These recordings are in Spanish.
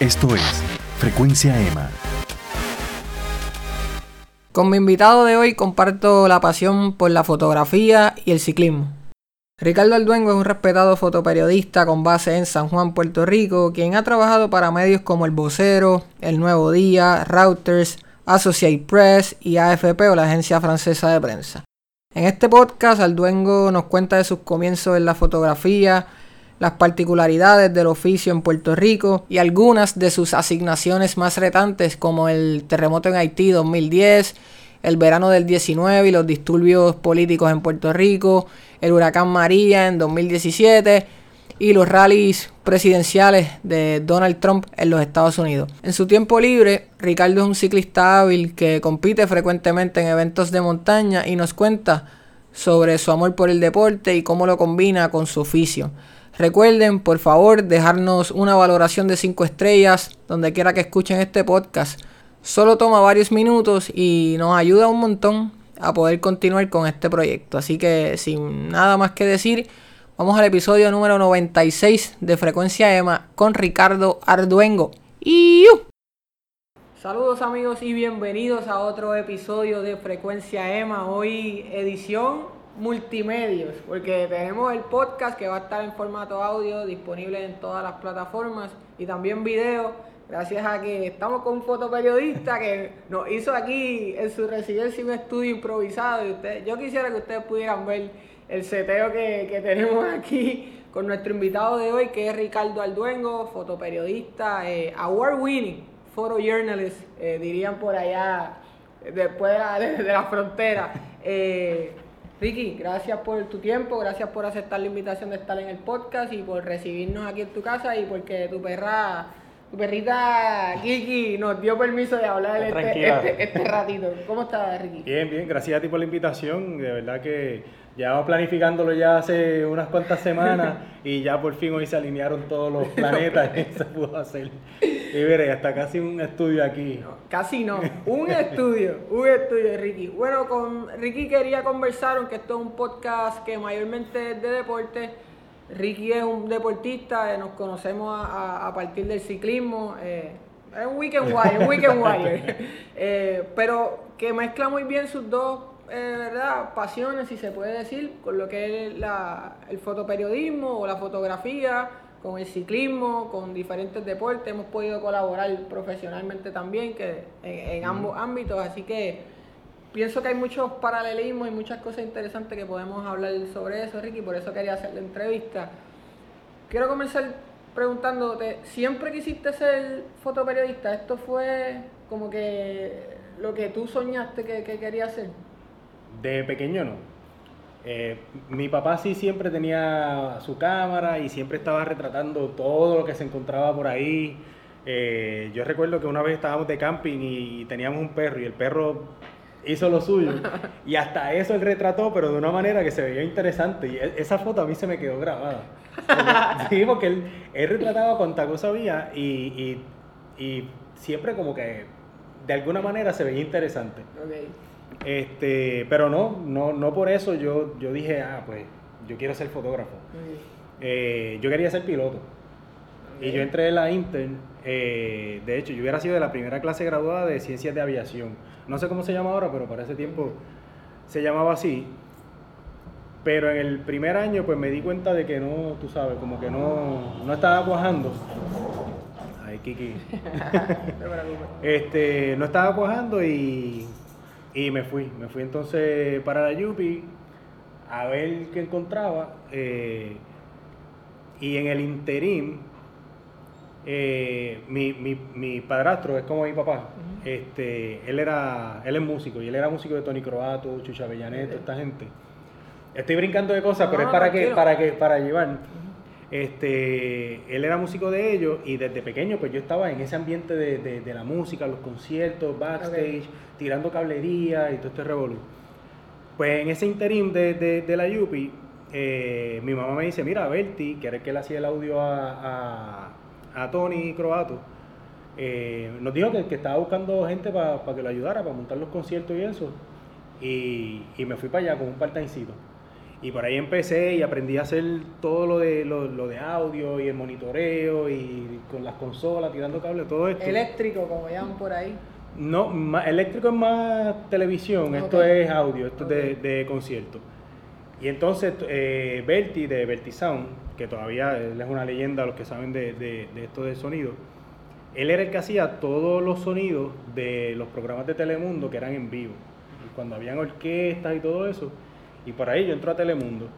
Esto es Frecuencia EMA. Con mi invitado de hoy comparto la pasión por la fotografía y el ciclismo. Ricardo Alduengo es un respetado fotoperiodista con base en San Juan, Puerto Rico, quien ha trabajado para medios como El Vocero, El Nuevo Día, Reuters, Associate Press y AFP o la agencia francesa de prensa. En este podcast Alduengo nos cuenta de sus comienzos en la fotografía, las particularidades del oficio en Puerto Rico y algunas de sus asignaciones más retantes como el terremoto en Haití 2010, el verano del 19 y los disturbios políticos en Puerto Rico, el huracán María en 2017 y los rallies presidenciales de Donald Trump en los Estados Unidos. En su tiempo libre, Ricardo es un ciclista hábil que compite frecuentemente en eventos de montaña y nos cuenta sobre su amor por el deporte y cómo lo combina con su oficio. Recuerden, por favor, dejarnos una valoración de 5 estrellas donde quiera que escuchen este podcast. Solo toma varios minutos y nos ayuda un montón a poder continuar con este proyecto. Así que sin nada más que decir, vamos al episodio número 96 de Frecuencia EMA con Ricardo Arduengo. Saludos amigos y bienvenidos a otro episodio de Frecuencia EMA. Hoy edición multimedios, porque tenemos el podcast que va a estar en formato audio disponible en todas las plataformas y también video, gracias a que estamos con un fotoperiodista que nos hizo aquí en su residencia un estudio improvisado y yo quisiera que ustedes pudieran ver el seteo que, tenemos aquí con nuestro invitado de hoy que es Ricardo Alduengo, fotoperiodista, eh, award winning, photojournalist, eh, dirían por allá después de la, frontera. Eh, Ricky, gracias por tu tiempo, gracias por aceptar la invitación de estar en el podcast y por recibirnos aquí en tu casa y porque tu perra, tu perrita Kiki nos dio permiso de hablar este, este, este, ratito. ¿Cómo estás, Ricky? Bien, bien, gracias a ti por la invitación. De verdad que llevamos planificándolo ya hace unas cuantas semanas y ya por fin hoy se alinearon todos los planetas y se pudo hacer. Y veré, hasta casi un estudio aquí. casi no, un estudio, un estudio, Ricky. Bueno, con Ricky quería conversar, aunque esto es un podcast que mayormente es de deporte. Ricky es un deportista, eh, nos conocemos a, partir del ciclismo. Eh, es un weekend wire, un weekend wire. Eh, pero que mezcla muy bien sus dos ¿verdad? pasiones, si se puede decir, con lo que es la, el fotoperiodismo o la fotografía con el ciclismo, con diferentes deportes, hemos podido colaborar profesionalmente también que en, ambos ámbitos, así que pienso que hay muchos paralelismos y muchas cosas interesantes que podemos hablar sobre eso, Ricky, por eso quería hacer la entrevista. Quiero comenzar preguntándote, ¿siempre quisiste ser fotoperiodista? ¿Esto fue como que lo que tú soñaste que, que querías hacer? De pequeño no. Eh, mi papá sí siempre tenía su cámara y siempre estaba retratando todo lo que se encontraba por ahí. Eh, yo recuerdo que una vez estábamos de camping y teníamos un perro y el perro hizo lo suyo y hasta eso él retrató, pero de una manera que se veía interesante y e, esa foto a mí se me quedó grabada. sí, porque él, él, retrataba cuánta cosa había y, siempre como que de alguna manera se veía interesante. Este, pero no, no, no por eso yo, yo dije, ah, pues yo quiero ser fotógrafo. Eh, yo quería ser piloto. Y yo entré en la intern, eh, de hecho, yo hubiera sido de la primera clase graduada de ciencias de aviación. No sé cómo se llama ahora, pero para ese tiempo se llamaba así. Pero en el primer año, pues me di cuenta de que no, tú sabes, como que no, no estaba cuajando. Ay, Kiki. este, no estaba cuajando y y me fui, me fui entonces para la Yupi a ver qué encontraba. Eh, y en el interim, eh, mi, mi, mi, padrastro es como mi papá. este, él era, él es músico y él era músico de Tony Croato, Chucha Avellaneto, esta gente. Estoy brincando de cosas, pero es para que, para que, para llevar. Este, él era músico de ellos y desde pequeño pues yo estaba en ese ambiente de, de, la música, los conciertos, backstage, tirando cablería y todo este revolú. Pues en ese interim de, de la Yupi, eh, mi mamá me dice, mira, Berti, que era el que le hacía el audio a, a, Tony Croato, eh, nos dijo que, que, estaba buscando gente para que lo ayudara, para montar los conciertos y eso. Y, y me fui para allá con un part Y por ahí empecé y aprendí a hacer todo lo de, lo, lo de audio y el monitoreo y con las consolas, tirando cables, todo esto. Eléctrico, como llaman por ahí. No, ma- eléctrico es más televisión, esto es audio, esto es de, concierto. Y entonces eh, Berti de Berti Sound, que todavía él es una leyenda, los que saben de, de, de esto de sonido, él era el que hacía todos los sonidos de los programas de Telemundo que eran en vivo. Y cuando habían orquestas y todo eso, y por ahí yo entro a Telemundo.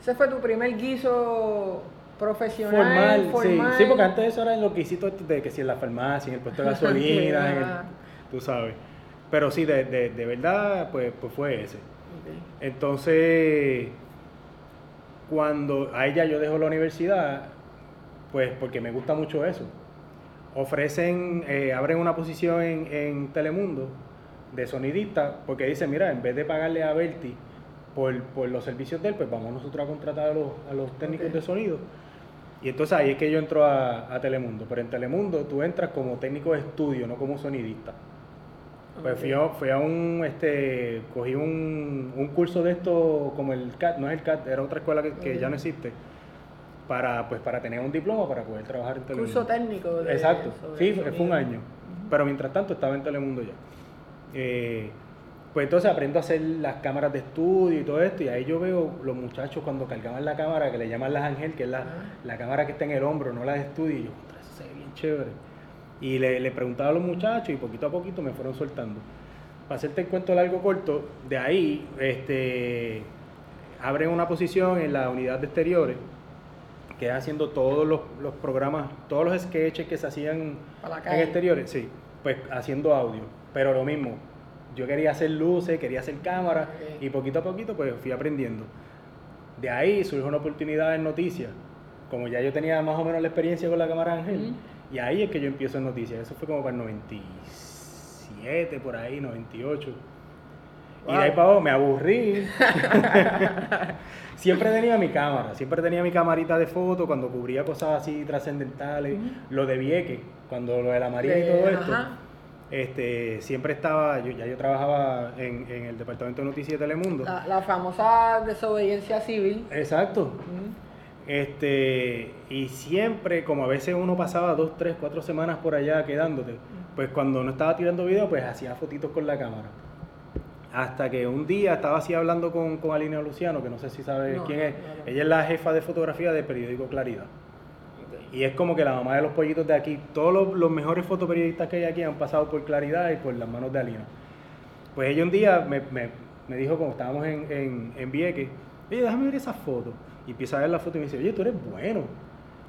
Ese fue tu primer guiso profesional, Formal, formal. Sí, sí, porque antes eso era en lo que hiciste de que si en la farmacia, en el puesto de gasolina, en el- Ajá. tú sabes. Pero sí, de, de, de verdad, pues, pues fue ese. Entonces, cuando a ella yo dejo la universidad, pues porque me gusta mucho eso. Ofrecen, eh, abren una posición en, en Telemundo de sonidista, porque dicen, mira, en vez de pagarle a Berti por, por los servicios de él, pues vamos nosotros a contratar a los, a los técnicos de sonido. Y entonces ahí es que yo entro a, a Telemundo. Pero en Telemundo tú entras como técnico de estudio, no como sonidista. Pues fui a, fui a un, este, cogí un, un curso de esto como el CAT, no es el CAT, era otra escuela que, que ya no existe, para, pues, para tener un diploma para poder trabajar en Telemundo. Curso técnico. de- Exacto, sí, fue, un año. Pero mientras tanto estaba en Telemundo ya. Eh, pues entonces aprendo a hacer las cámaras de estudio y todo esto, y ahí yo veo los muchachos cuando cargaban la cámara, que le llaman las Ángel, que es la, Ajá. la cámara que está en el hombro, no la de estudio, y yo, "Contra, eso se ve bien chévere. Y le, le preguntaba a los muchachos y poquito a poquito me fueron soltando. Para hacerte el cuento largo corto, de ahí este, abren una posición en la unidad de exteriores, que es haciendo todos los, los programas, todos los sketches que se hacían en exteriores, sí, pues haciendo audio. Pero lo mismo, yo quería hacer luces, quería hacer cámaras Ok. y poquito a poquito pues fui aprendiendo. De ahí surgió una oportunidad en noticias. Como ya yo tenía más o menos la experiencia con la cámara Ángel, y ahí es que yo empiezo en noticias. Eso fue como para el 97, por ahí, 98. Y de ahí Wow. para abajo me aburrí. siempre tenía mi cámara, siempre tenía mi camarita de foto cuando cubría cosas así trascendentales, lo de Vieque, cuando lo de la María y todo esto. ajá. Este, siempre estaba, yo, ya yo trabajaba en, en el departamento de noticias de Telemundo. La, la famosa desobediencia civil. Exacto. Este, y siempre, como a veces uno pasaba dos, tres, cuatro semanas por allá quedándote, pues cuando no estaba tirando video, pues hacía fotitos con la cámara. Hasta que un día estaba así hablando con, con Alina Luciano, que no sé si sabes No, quién es. no, no. Ella es la jefa de fotografía del periódico Claridad. Y es como que la mamá de los pollitos de aquí, todos los, mejores fotoperiodistas que hay aquí han pasado por Claridad y por las manos de Alina. Pues ella un día me, me- me dijo, como estábamos en, en, en Vieques, oye, déjame ver esa foto. Y empieza a ver la foto y me dice, oye, tú eres bueno.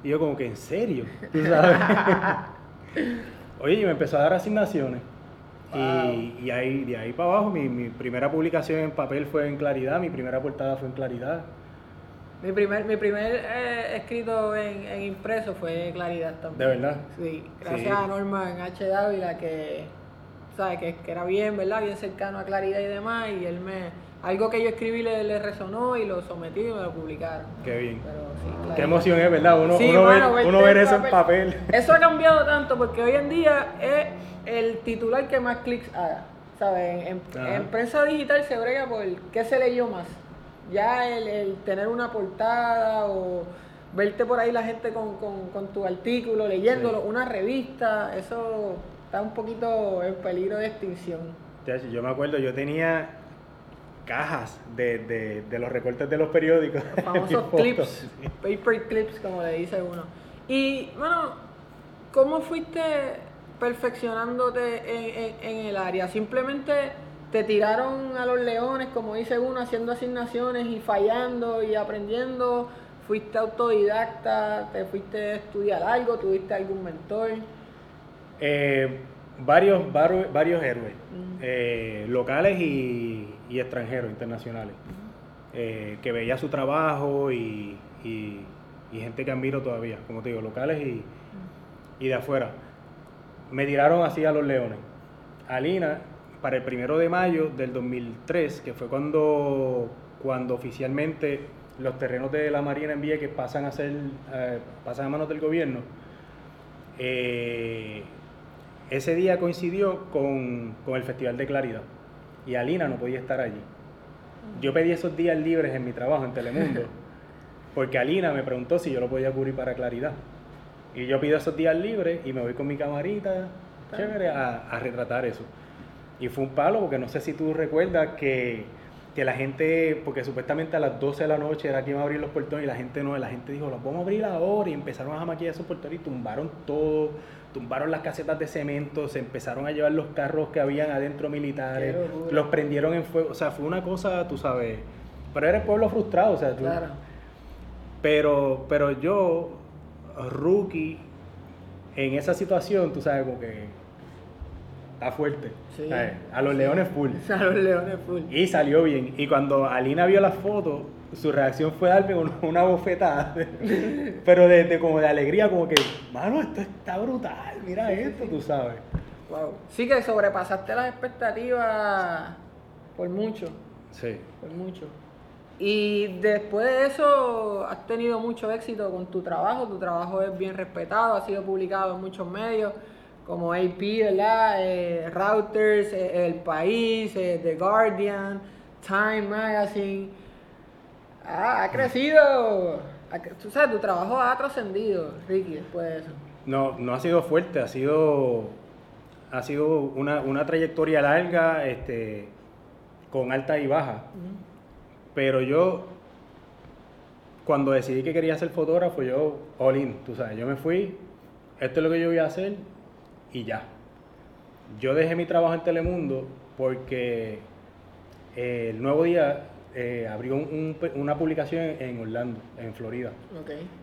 Y yo como que, ¿en serio? ¿Tú sabes? oye, y me empezó a dar asignaciones. Y, y ahí, de ahí para abajo, mi, mi primera publicación en papel fue en Claridad, mi primera portada fue en Claridad. Mi primer, mi primer eh, escrito en, en impreso fue Claridad también. ¿De verdad? Sí, gracias Sí. a Norma en H. Dávila que, ¿sabes? Que, que era bien, ¿verdad? Bien cercano a Claridad y demás. Y él me. Algo que yo escribí le, le resonó y lo sometí y me lo publicaron. Qué bien. Pero sí, Claridad. Qué emoción es, ¿verdad? Uno, Sí, uno, mano, ver, uno ver eso en papel. Eso ha cambiado tanto porque hoy en día es el titular que más clics haga. ¿Sabes? En, en prensa digital se brega por qué se leyó más. Ya el, el tener una portada o verte por ahí la gente con, con- con tu artículo, leyéndolo, Sí. una revista, eso está un poquito en peligro de extinción. Yo me acuerdo, yo tenía cajas de, de, de los recortes de los periódicos. Los famosos clips, paper clips, como le dice uno. Y, bueno, ¿cómo fuiste perfeccionándote en, en- en el área? ¿Simplemente te tiraron a los leones, como dice uno, haciendo asignaciones y fallando y aprendiendo? ¿Fuiste autodidacta? ¿Te fuiste a estudiar algo? ¿Tuviste algún mentor? Eh, varios, vario- varios héroes, eh, locales y, y extranjeros, internacionales, eh, que veía su trabajo y, y- y gente que admiro todavía, como te digo, locales y, y de afuera. Me tiraron así a los leones. Alina, para el primero de mayo del 2003, que fue cuando, cuando oficialmente los terrenos de la Marina en Vieques pasan a ser, eh, pasan a manos del gobierno, eh, ese día coincidió con, con el Festival de Claridad y Alina no podía estar allí. yo pedí esos días libres en mi trabajo en Telemundo, porque Alina me preguntó si yo lo podía cubrir para Claridad. Y yo pido esos días libres y me voy con mi camarita, chévere, a, a retratar eso. Y fue un palo, porque no sé si tú recuerdas que, que la gente, porque supuestamente a las 12 de la noche era que iban a abrir los portones y la gente no, la gente dijo, los vamos a abrir ahora y empezaron a maquillar esos portones y tumbaron todo, tumbaron las casetas de cemento, se empezaron a llevar los carros que habían adentro militares, los prendieron en fuego, o sea, fue una cosa, tú sabes, pero era el pueblo frustrado, o sea, tú- Claro. pero, pero yo, rookie, en esa situación, tú sabes, como que está fuerte. Sí. ¿sabes? A los leones full. A los leones full. Y salió bien. Y cuando Alina vio las fotos, su reacción fue darme una, bofetada. pero de, de como de alegría, como que, mano, esto está brutal, mira esto, tú sabes. Wow. Sí que sobrepasaste las expectativas por mucho, Sí. por mucho. Y después de eso has tenido mucho éxito con tu trabajo, tu trabajo es bien respetado, ha sido publicado en muchos medios como AP, ¿verdad? Eh, Routers, eh, El País, eh, The Guardian, Time Magazine. Ah, ha crecido. Tú sabes, tu trabajo ha trascendido, Ricky, después de eso. No, no ha sido fuerte, ha sido, ha sido una, una trayectoria larga, este, con alta y baja. Pero yo, cuando decidí que quería ser fotógrafo, yo, all in, tú sabes, yo me fui, esto es lo que yo voy a hacer y ya. Yo dejé mi trabajo en Telemundo porque eh, el nuevo día eh, abrió un- un- una publicación en, Orlando, en Florida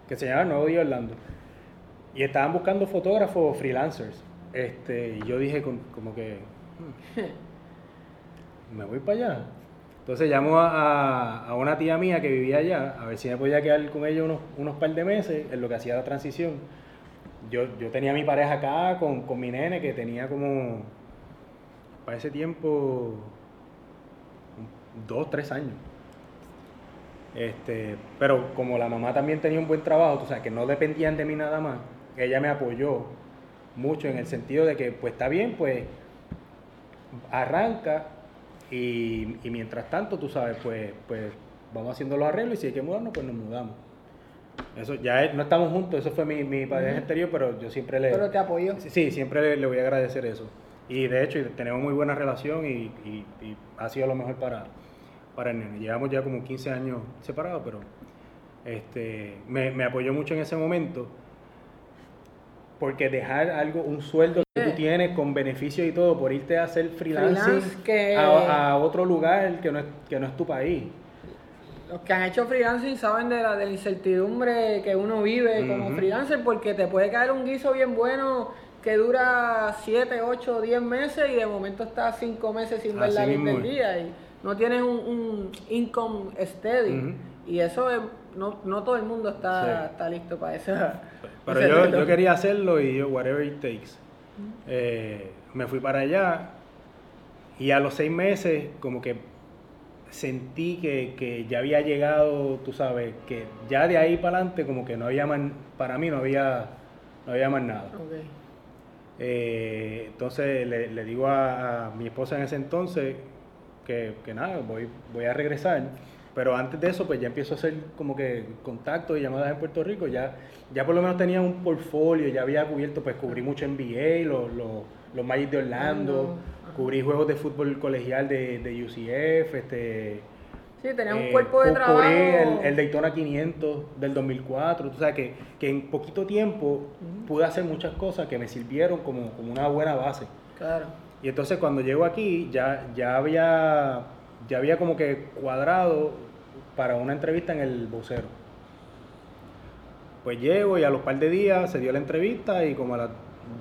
que se llama Nuevo Día Orlando. Y estaban buscando fotógrafos freelancers. Este, y yo dije con- como que, "Hmm, me voy para allá. Entonces llamo a una tía mía que vivía allá, a ver si me podía quedar con ella unos, unos par de meses en lo que hacía la transición. Yo, yo tenía a mi pareja acá con, con mi nene que tenía como, para ese tiempo, dos, tres años. Este, pero como la mamá también tenía un buen trabajo, o sea, que no dependían de mí nada más, ella me apoyó mucho en el sentido de que, pues está bien, pues arranca y, y mientras tanto, tú sabes, pues, pues vamos haciendo los arreglos y si hay que mudarnos, pues nos mudamos. Eso ya es- no estamos juntos, eso fue mi, mi pareja anterior, pero yo siempre le... Pero te apoyó. Sí, siempre le, le voy a agradecer eso. Y de hecho, tenemos muy buena relación y, y- y ha sido lo mejor para, para el nene. Llevamos ya como 15 años separados, pero este, me, me apoyó mucho en ese momento. Porque dejar algo, un sueldo que tú tienes con beneficios y todo, por irte a hacer freelancing Freelance que- a, a otro lugar que no, es, que no es tu país. Los que han hecho freelancing saben de la, de la incertidumbre que uno vive como freelancer porque te puede caer un guiso bien bueno que dura 7, 8, 10 meses y de momento estás 5 meses sin ver la luz del día y no tienes un, un income steady. Y eso es, no, no todo el mundo está, Sí. está listo para eso. Pero yo, yo quería hacerlo y yo, whatever it takes. Eh, me fui para allá y a los seis meses como que sentí que, que ya había llegado, tú sabes, que ya de ahí para adelante como que no había más, para mí no había, no había más nada. Eh, entonces le, le digo a, a mi esposa en ese entonces que, que nada, voy, voy a regresar. Pero antes de eso, pues ya empiezo a hacer como que contactos y llamadas en Puerto Rico. Ya, ya por lo menos tenía un portfolio, ya había cubierto, pues cubrí mucho NBA, los, los, los Magic de Orlando, cubrí juegos de fútbol colegial de, de UCF, este... Sí, tenía un eh, cuerpo de trabajo. Cubrí el, el Daytona 500 del 2004. Tú sabes que, que en poquito tiempo pude hacer muchas cosas que me sirvieron como, como una buena base. Claro. Y entonces cuando llego aquí ya, ya, había, ya había como que cuadrado para una entrevista en el vocero. Pues llego y a los par de días se dio la entrevista y como a las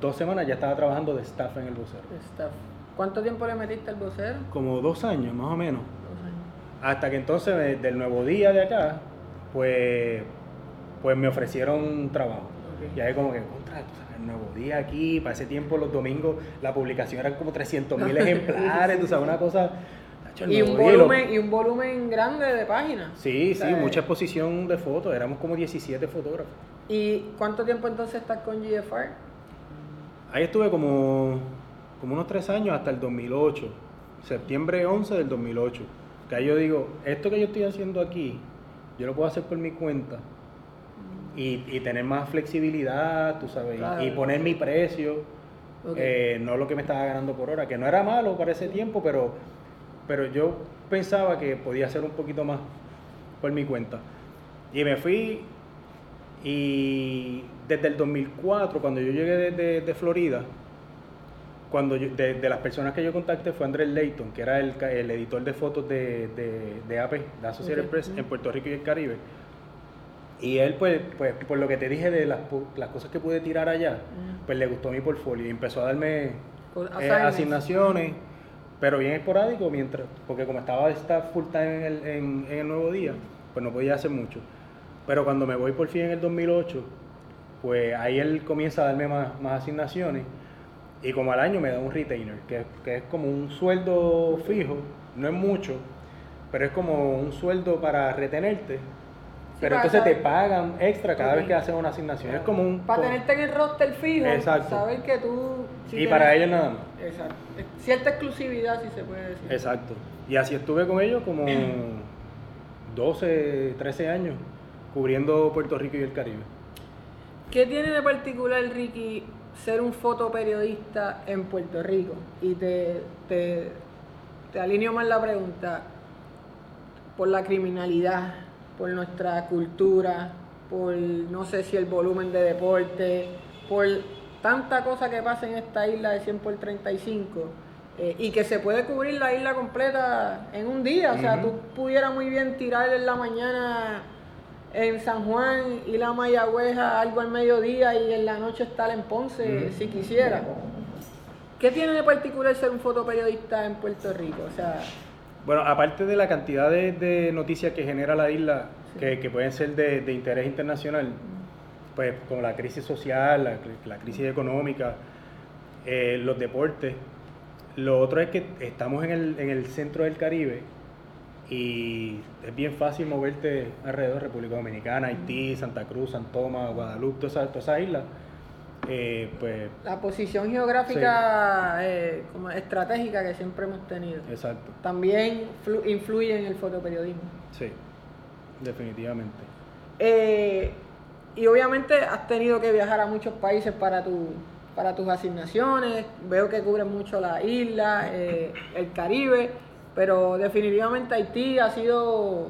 dos semanas ya estaba trabajando de staff en el vocero. Está- ¿Cuánto tiempo le metiste al vocero? Como dos años más o menos. Dos años. Hasta que entonces del nuevo día de acá, pues, pues me ofrecieron un trabajo. Ok. Y ahí como que, contra, tú sabes, el nuevo día aquí, para ese tiempo los domingos la publicación eran como 300 mil ejemplares, tú sabes, una cosa... Y un, lo- volumen, y un volumen grande de páginas. Sí, sí, mucha exposición de fotos, éramos como 17 fotógrafos. ¿Y cuánto tiempo entonces estás con GFR? Ahí estuve como, como unos tres años hasta el 2008, septiembre 11 del 2008. Que ahí yo digo, esto que yo estoy haciendo aquí, yo lo puedo hacer por mi cuenta y, y tener más flexibilidad, tú sabes, y- Claro. y poner mi precio, eh, no lo que me estaba ganando por hora, que no era malo para ese tiempo, pero, pero yo pensaba que podía hacer un poquito más por mi cuenta. Y me fui y desde el 2004, cuando yo llegué de, de- de Florida, cuando yo- de, de las personas que yo contacté fue Andrés Layton, que era el, el editor de fotos de, de, de AP, de Associated. Press, en Puerto Rico y el Caribe. Y él, pues, pues, por lo que te dije de las, las cosas que pude tirar allá, Mm. pues le gustó mi portfolio y empezó a darme eh, asignaciones, pero bien esporádico, mientras, porque como estaba esta full time en el, en, en el nuevo día, pues no podía hacer mucho. Pero cuando me voy por fin en el 2008, pues ahí él comienza a darme más, más asignaciones y como al año me da un retainer, que, que es como un sueldo fijo, no es mucho, pero es como un sueldo para retenerte. Pero para entonces te pagan extra cada vez que haces una asignación. Es como un... Para tenerte en el roster fijo, Exacto. saber que tú... si y tienes- para ellos nada más. Exacto. Cierta exclusividad, si se puede decir. Exacto. Y así estuve con ellos como 12, 13 años, cubriendo Puerto Rico y el Caribe. ¿Qué tiene de particular, Ricky, ser un fotoperiodista en Puerto Rico? Y te, te, te alineo más la pregunta. Por la criminalidad, por nuestra cultura, por no sé si el volumen de deporte, por tanta cosa que pasa en esta isla de 100 por 35. eh, y que se puede cubrir la isla completa en un día. O sea, Ujú. tú pudieras muy bien tirar en la mañana en San Juan y la Mayagüeja algo al mediodía y en la noche estar en Ponce Ujú. si quisiera. ¿Qué tiene de particular ser un fotoperiodista en Puerto Rico? O sea, Bueno, aparte de la cantidad de, de noticias que genera la isla, Sí. que, que pueden ser de, de interés internacional, pues como la crisis social, la, la crisis económica, eh, los deportes. Lo otro es que estamos en el, en el centro del Caribe y es bien fácil moverte alrededor, República Dominicana, Haití, Santa Cruz, San Tomás, Guadalupe, todas esas, islas. Eh, pues, la posición geográfica eh, como estratégica que siempre hemos tenido exacto, también flu- influye en el fotoperiodismo. sí, definitivamente. Eh, y obviamente has tenido que viajar a muchos países para, tu, para tus asignaciones. Veo que cubres mucho la isla, eh, el Caribe, pero definitivamente Haití ha sido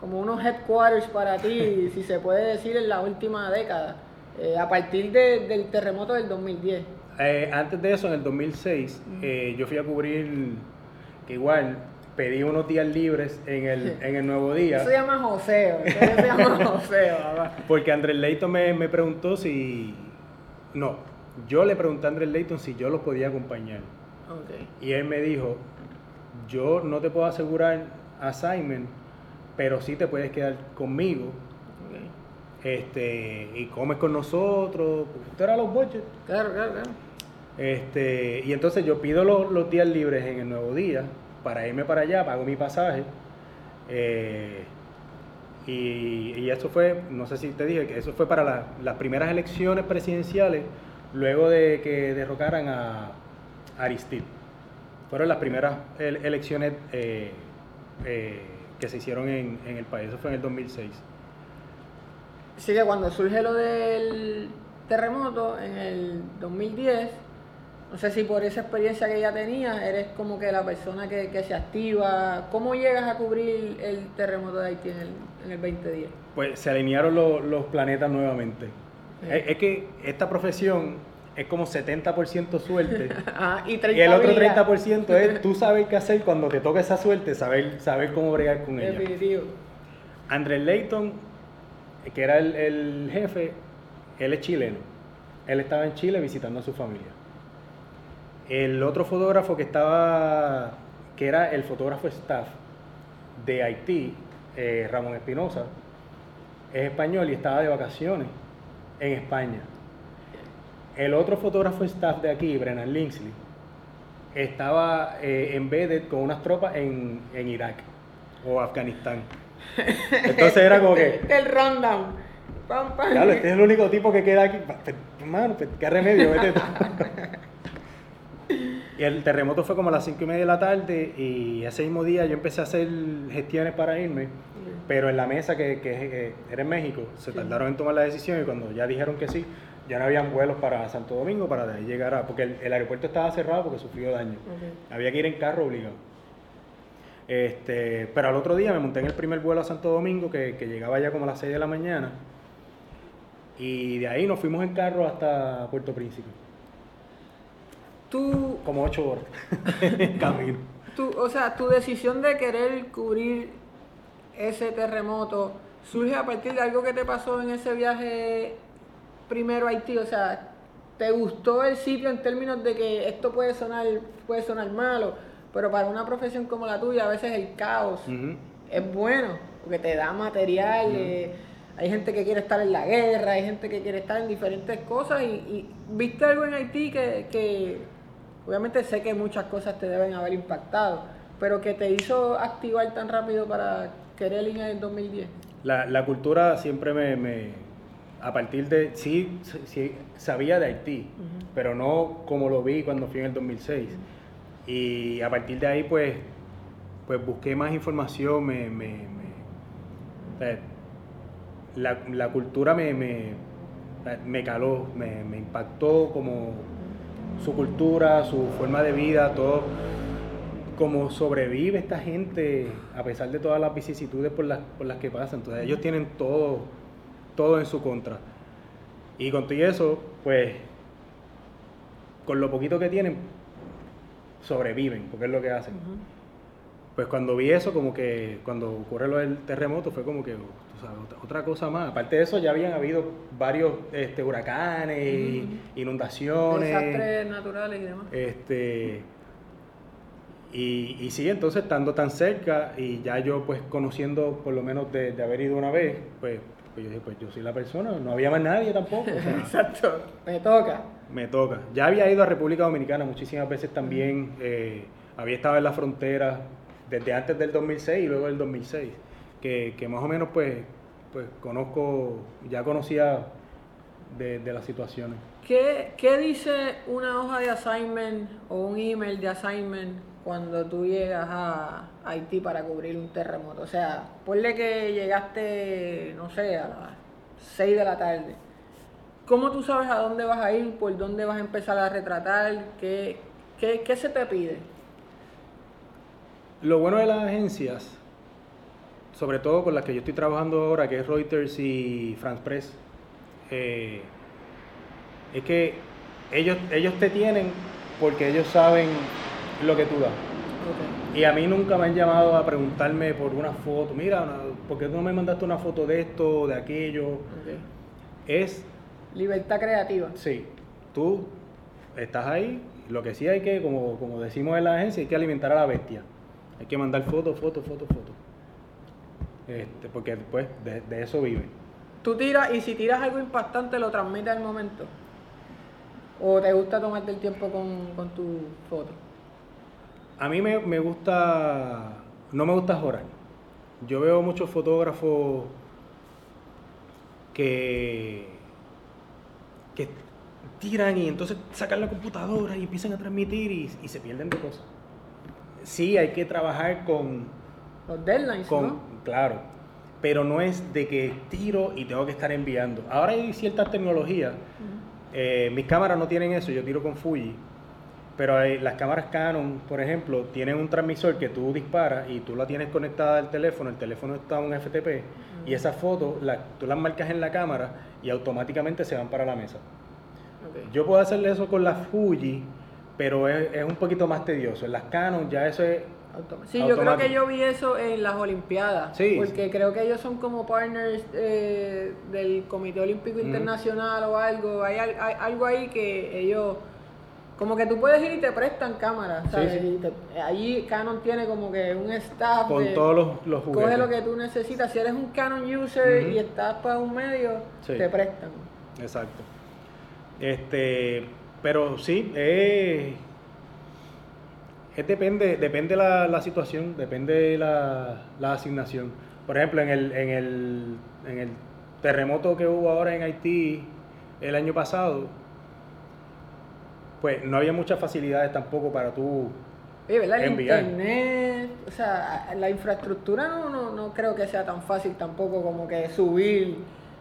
como unos headquarters para ti, si se puede decir, en la última década, eh, a partir de- del terremoto del 2010. Eh, antes de eso, en el 2006, eh, yo fui a cubrir, que igual pedí unos días libres en el, en el Nuevo Día, Eso se llama joseo, eso se llama joseo. porque Andrés Leighton me, me preguntó si... No, yo le pregunté a Andrés Leighton si yo los podía acompañar. Ok. Y él me dijo, yo no te puedo asegurar assignment, pero sí te puedes quedar conmigo este, y comes con nosotros, porque esto era los budgets. Claro, claro, claro. Este, y entonces yo pido los, los días libres en el nuevo día para irme para allá, pago mi pasaje. eh, y, y eso fue, no sé si te dije, que eso fue para la- las primeras elecciones presidenciales luego de que derrocaran a Aristide. Fueron las primeras el- elecciones eh, eh, que se hicieron en, en el país, eso fue en el 2006. Así que cuando surge lo del terremoto en el 2010, no sé si por esa experiencia que ya tenías, eres como que la persona que, que se activa. ¿Cómo llegas a cubrir el terremoto de Haití en el, en el 2010? Pues se alinearon los, los planetas nuevamente. Sí. Es, es que esta profesión es como 70% suerte. Ah, y y el otro 30 30% es tú saber qué hacer cuando te toca esa suerte, saber, saber cómo bregar con ella. Definitivo. Andrés Leighton, que era el, el jefe, él es chileno. Él estaba en Chile visitando a su familia. El otro fotógrafo que estaba, que era el fotógrafo staff de Haití, eh, Ramón Espinosa, es español y estaba de vacaciones en España. El otro fotógrafo staff de aquí, Brennan Linsley, estaba eh, embedded con unas tropas en, en Irak o Afganistán. Entonces era como que, El rundown. Pam, pam. Claro, este es el único tipo que queda aquí. Hermano, pues, ¿qué remedio? Vete. Y el terremoto fue como a las 5 y media de la tarde y ese mismo día yo empecé a hacer gestiones para irme, pero en la mesa que, que era en México se tardaron en tomar la decisión y cuando ya dijeron que sí, ya no habían vuelos para Santo Domingo para de ahí llegar a... porque el, aeropuerto estaba cerrado porque sufrió daño. Había que ir en carro obligado. Este, pero al otro día me monté en el primer vuelo a Santo Domingo que, que llegaba ya como a las 6 de la mañana y de ahí nos fuimos en carro hasta Puerto Príncipe. Tú... Como 8 horas en camino. Tú, o sea, tu decisión de querer cubrir ese terremoto surge a partir de algo que te pasó en ese viaje primero Haití, o sea, ¿te gustó el sitio en términos de que esto puede sonar, puede sonar malo, pero para una profesión como la tuya a veces el caos es bueno, porque te da material, eh, hay gente que quiere estar en la guerra, hay gente que quiere estar en diferentes cosas y, viste algo en Haití que, obviamente sé que muchas cosas te deben haber impactado, pero que te hizo activar tan rápido para querer en el 2010. La, la cultura siempre me a partir de, sí, sí sabía de Haití, pero no como lo vi cuando fui en el 2006. Y a partir de ahí, pues, pues busqué más información, me, me, la, la, cultura me, me, me caló, me, me, impactó como su cultura, su forma de vida, todo, cómo sobrevive esta gente a pesar de todas las vicisitudes por las, por las que pasan. Entonces ellos tienen todo todo en su contra. Y con todo eso, pues, con lo poquito que tienen, sobreviven, porque es lo que hacen. Pues cuando vi eso, como que cuando ocurre lo del terremoto, fue como que, otra cosa más. Aparte de eso, ya habían habido varios este, huracanes, inundaciones. Desastres naturales y demás. Este, y, y sí, entonces estando tan cerca y ya yo pues conociendo por lo menos de, de haber ido una vez, pues pues yo dije, pues yo soy la persona, no había más nadie tampoco. Exacto, me toca. Me toca. Ya había ido a República Dominicana muchísimas veces también, eh, había estado en la frontera desde antes del 2006 y luego del 2006, que, que más o menos pues, pues conozco, ya conocía de, de las situaciones. ¿Qué, ¿Qué dice una hoja de assignment o un email de assignment cuando tú llegas a Haití para cubrir un terremoto. O sea, ponle que llegaste, no sé, a las 6 de la tarde. ¿Cómo tú sabes a dónde vas a ir? ¿Por dónde vas a empezar a retratar? ¿Qué, qué, se te pide? Lo bueno de las agencias, sobre todo con las que yo estoy trabajando ahora, que es Reuters y France Press, eh, es que ellos, ellos te tienen porque ellos saben lo que tú das. Y a mí nunca me han llamado a preguntarme por una foto, mira, ¿por qué tú no me mandaste una foto de esto, de aquello? Es... Libertad creativa. Sí, tú estás ahí, lo que sí hay que, como, como decimos en la agencia, hay que alimentar a la bestia. Hay que mandar fotos, fotos, fotos, fotos. Este, porque después de, eso vive. Tú tiras, y si tiras algo impactante, lo transmites al momento. ¿O te gusta tomarte el tiempo con, con tu foto? A mí me, gusta, no me gusta jorar. Yo veo muchos fotógrafos que, que tiran y entonces sacan la computadora y empiezan a transmitir y, se pierden de cosas. Sí, hay que trabajar con... Los deadlines, con, Claro, pero no es de que tiro y tengo que estar enviando. Ahora hay ciertas tecnologías. Eh, mis cámaras no tienen eso, yo tiro con Fuji pero las cámaras Canon, por ejemplo, tienen un transmisor que tú disparas y tú la tienes conectada al teléfono, el teléfono está un FTP y esas fotos tú las marcas en la cámara y automáticamente se van para la mesa. Yo puedo hacerle eso con las Fuji, pero es, un poquito más tedioso. En las Canon ya eso es Sí, yo creo que yo vi eso en las Olimpiadas. Sí. Porque creo que ellos son como partners eh, del Comité Olímpico Internacional o algo. hay, algo ahí que ellos como que tú puedes ir y te prestan cámaras, ¿sabes? allí Canon tiene como que un staff. Con todos los, los juguetes. Coge lo que tú necesitas. Si eres un Canon user y estás para un medio, te prestan. Exacto. Este, pero sí, es, depende, depende la, la situación, depende la, la asignación. Por ejemplo, en el, en, el, en el terremoto que hubo ahora en Haití el año pasado, pues no había muchas facilidades tampoco para tú Oye, ¿verdad? El enviar. internet, o sea, la infraestructura no, no, no creo que sea tan fácil tampoco como que subir,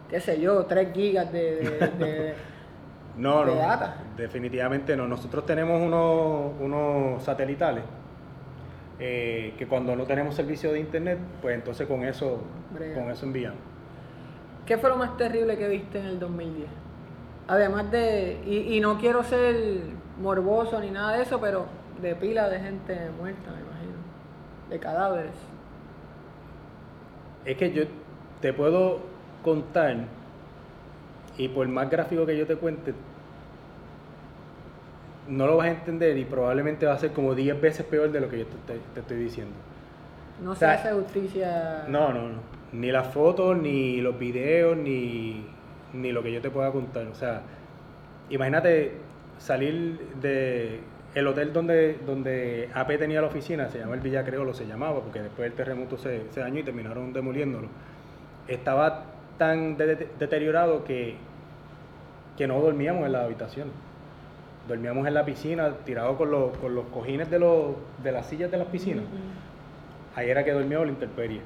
qué sé yo, 3 gigas de, de- de- No, de no, data. definitivamente no. Nosotros tenemos unos, unos satelitales eh, que cuando no tenemos servicio de internet, pues entonces con eso, Brega. con eso enviamos. ¿Qué fue lo más terrible que viste en el 2010? Además de, y, y no quiero ser morboso ni nada de eso, pero de pila de gente muerta, me imagino, de cadáveres. Es que yo te puedo contar, y por más gráfico que yo te cuente, no lo vas a entender y probablemente va a ser como 10 veces peor de lo que yo te, te- te estoy diciendo. No se sea, hace justicia. No, no, no. Ni las fotos, ni los videos, ni, ni lo que yo te pueda contar. O sea, imagínate salir de el hotel donde, donde AP tenía la oficina, se llama el Villa Creolo, se llamaba, porque después del terremoto se, se dañó y terminaron demoliéndolo. Estaba tan de- de- deteriorado que, que no dormíamos en la habitación. Dormíamos en la piscina, tirados con los, con los cojines de, los, de las sillas de las piscinas. Ahí era que dormía la intemperie.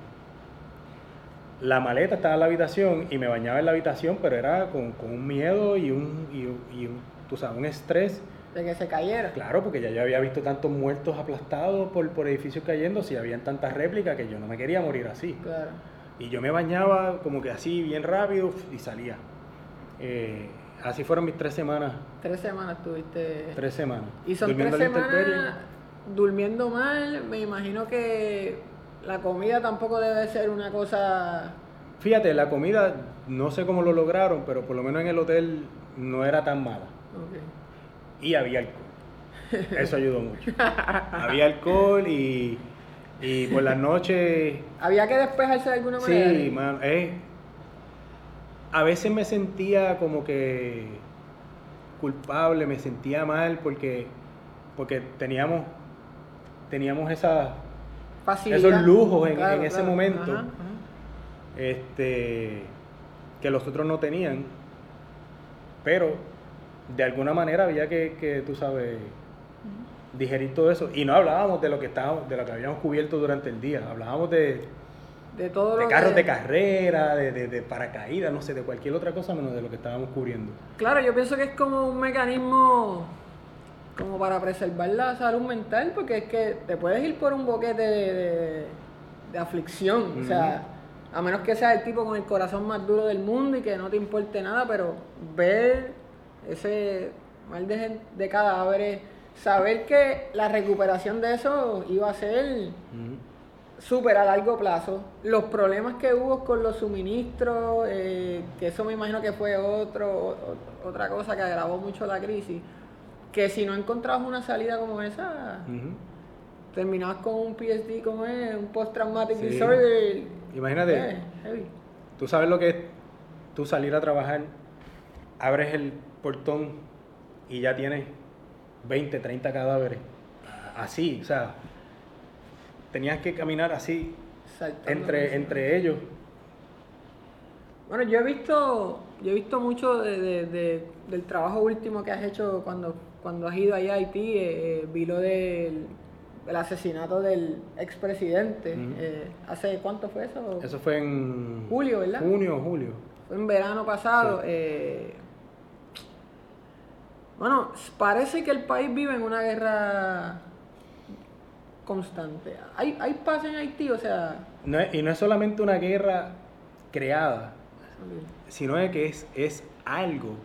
La maleta estaba en la habitación y me bañaba en la habitación, pero era con, con un miedo y un, y, y un, tú sabes, un estrés. De que se cayera. Claro, porque ya yo había visto tantos muertos aplastados por, por edificios cayendo, si habían tantas réplicas que yo no me quería morir así. Claro. Y yo me bañaba como que así, bien rápido, y salía. Eh, así fueron mis tres semanas, Tres semanas tuviste. tres semanas. Y son durmiendo tres semanas durmiendo mal. Me imagino que la comida tampoco debe ser una cosa. Fíjate, la comida, no sé cómo lo lograron, pero por lo menos en el hotel no era tan mala. Y había alcohol. Eso ayudó mucho. había alcohol y, y por las noches. Había que despejarse de alguna manera. Sí, man, eh, a veces me sentía como que culpable, me sentía mal porque, porque teníamos, teníamos esa, Facilidad. esos lujos en, Claro, en ese claro. momento Ajá, ajá. este, que los otros no tenían. Pero de alguna manera había que, que, tú sabes, digerir todo eso. Y no hablábamos de lo que estábamos, de lo que habíamos cubierto durante el día. Hablábamos de, De todo de carros que- de carrera, de, de, de paracaídas, no sé, de cualquier otra cosa menos de lo que estábamos cubriendo. Claro, yo pienso que es como un mecanismo como para preservar la salud mental, porque es que te puedes ir por un boquete de, de- de aflicción, o sea, a menos que seas el tipo con el corazón más duro del mundo y que no te importe nada, pero ver ese mal de, de cadáveres, saber que la recuperación de eso iba a ser súper a largo plazo. Los problemas que hubo con los suministros, eh, que eso me imagino que fue otro, o- otra cosa que agravó mucho la crisis, que si no encontrabas una salida como esa, Ujú. terminabas con un PSD, como es, un post-traumatic Sí. disorder. Imagínate. Eh, heavy. Tú sabes lo que es tú salir a trabajar, abres el portón y ya tienes 20, 30 cadáveres. Así, o sea, tenías que caminar así Saltando entre, entre ellos. Bueno, yo he visto, yo he visto mucho de, de- de- del trabajo último que has hecho cuando, cuando has ido allá a Haití. eh, eh, vi lo del, asesinato del expresidente. Eh, ¿Hace cuánto fue eso? Eso fue en Julio, ¿verdad? Junio, julio. Fue en verano pasado. eh, bueno, parece que el país vive en una guerra constante. ¿Hay, hay paz en Haití? O sea... No es- y no es solamente una guerra creada, sino de que es, es algo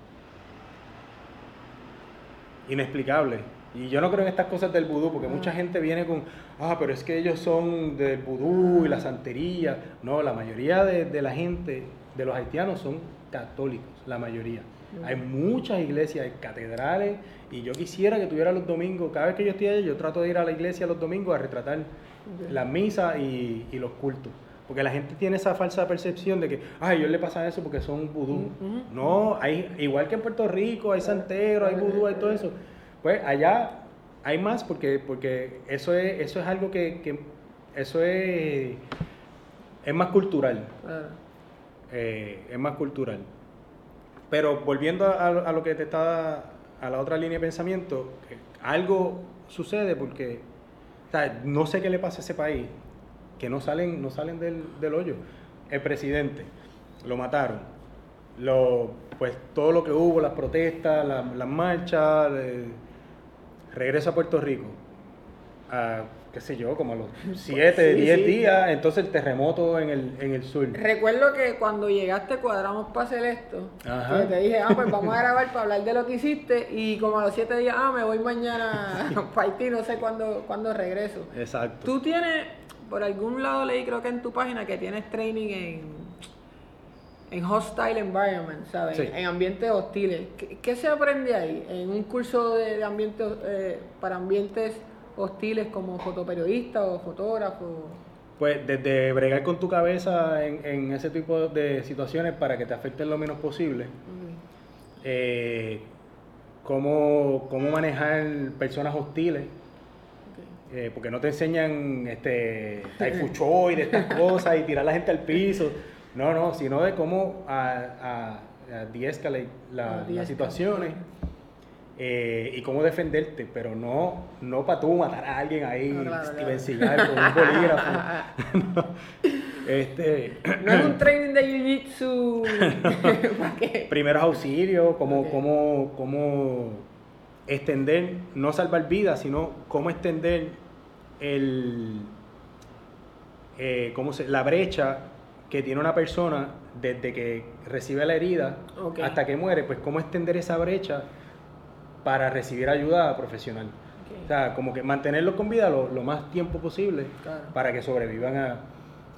inexplicable. Y yo no creo en estas cosas del vudú, porque mucha gente viene con, ah, pero es que ellos son del vudú y la santería. No, la mayoría de, de la gente, de los haitianos, son católicos, la mayoría. Hay muchas iglesias, hay catedrales, y yo quisiera que tuviera los domingos, cada vez que yo estoy allá, yo trato de ir a la iglesia los domingos a retratar las misas y, y los cultos. Porque la gente tiene esa falsa percepción de que, ay, ellos le pasa eso porque son vudú. No, hay, igual que en Puerto Rico, hay santeros, hay vudú, hay todo eso. Pues allá hay más porque, porque eso es, eso es algo que, que- eso es, es más cultural. Claro. eh, es más cultural. Pero volviendo a, a lo que te estaba a la otra línea de pensamiento, que algo sucede porque o sea, no sé qué le pasa a ese país, que no salen, no salen del, del hoyo. El presidente, lo mataron. Lo, pues todo lo que hubo, las protestas, la- las marchas, eh, regresa a Puerto Rico. A, qué sé yo, como a los 7, Sí, 10 sí. días, entonces el terremoto en el, en el sur. Recuerdo que cuando llegaste cuadramos para hacer esto. Ajá. Te dije, ah, pues vamos a grabar para hablar de lo que hiciste. Y como a los siete días, ah, me voy mañana para Haití, no sé cuándo, cuándo regreso. Exacto. Tú tienes, por algún lado leí, creo que en tu página, que tienes training en, en hostile environment, ¿sabes? Sí. En ambientes hostiles. ¿Qué, qué se aprende ahí? En un curso de, de ambientes, eh, para ambientes hostiles como fotoperiodista o fotógrafo. Pues desde bregar con tu cabeza en, en ese tipo de situaciones para que te afecten lo menos posible. Eh, cómo, cómo manejar personas hostiles. Eh, porque no te enseñan este taifucho y de estas cosas y tirar a la gente al piso. No, no, sino de cómo a, a, a de-escalate la- las situaciones eh, y cómo defenderte, pero no, no para tú matar a alguien ahí, No, claro, Steven. Seagal con un bolígrafo. No. Este, No es un training de jiu-jitsu. Primeros auxilios, cómo, cómo, cómo extender, no salvar vidas, sino cómo extender el, eh, cómo se, la brecha que tiene una persona desde que recibe la herida hasta que muere, pues cómo extender esa brecha para recibir ayuda profesional. O sea, como que mantenerlos con vida lo, lo más tiempo posible Claro. para que sobrevivan a,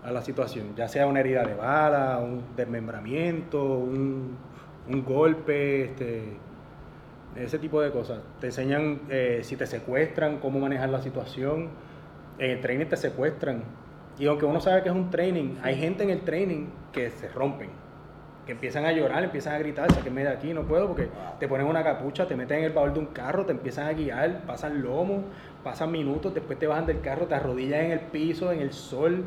a la situación, ya sea una herida de bala, un desmembramiento, un, un golpe, este, ese tipo de cosas. Te enseñan eh, si te secuestran, cómo manejar la situación. En el training te secuestran. Y aunque uno sabe que es un training, hay gente en el training que se rompen, que empiezan a llorar, empiezan a gritar, sáquenme de aquí, no puedo, porque te ponen una capucha, te meten en el baúl de un carro, te empiezan a guiar, pasan lomo, pasan minutos, después te bajan del carro, te arrodillan en el piso, en el sol,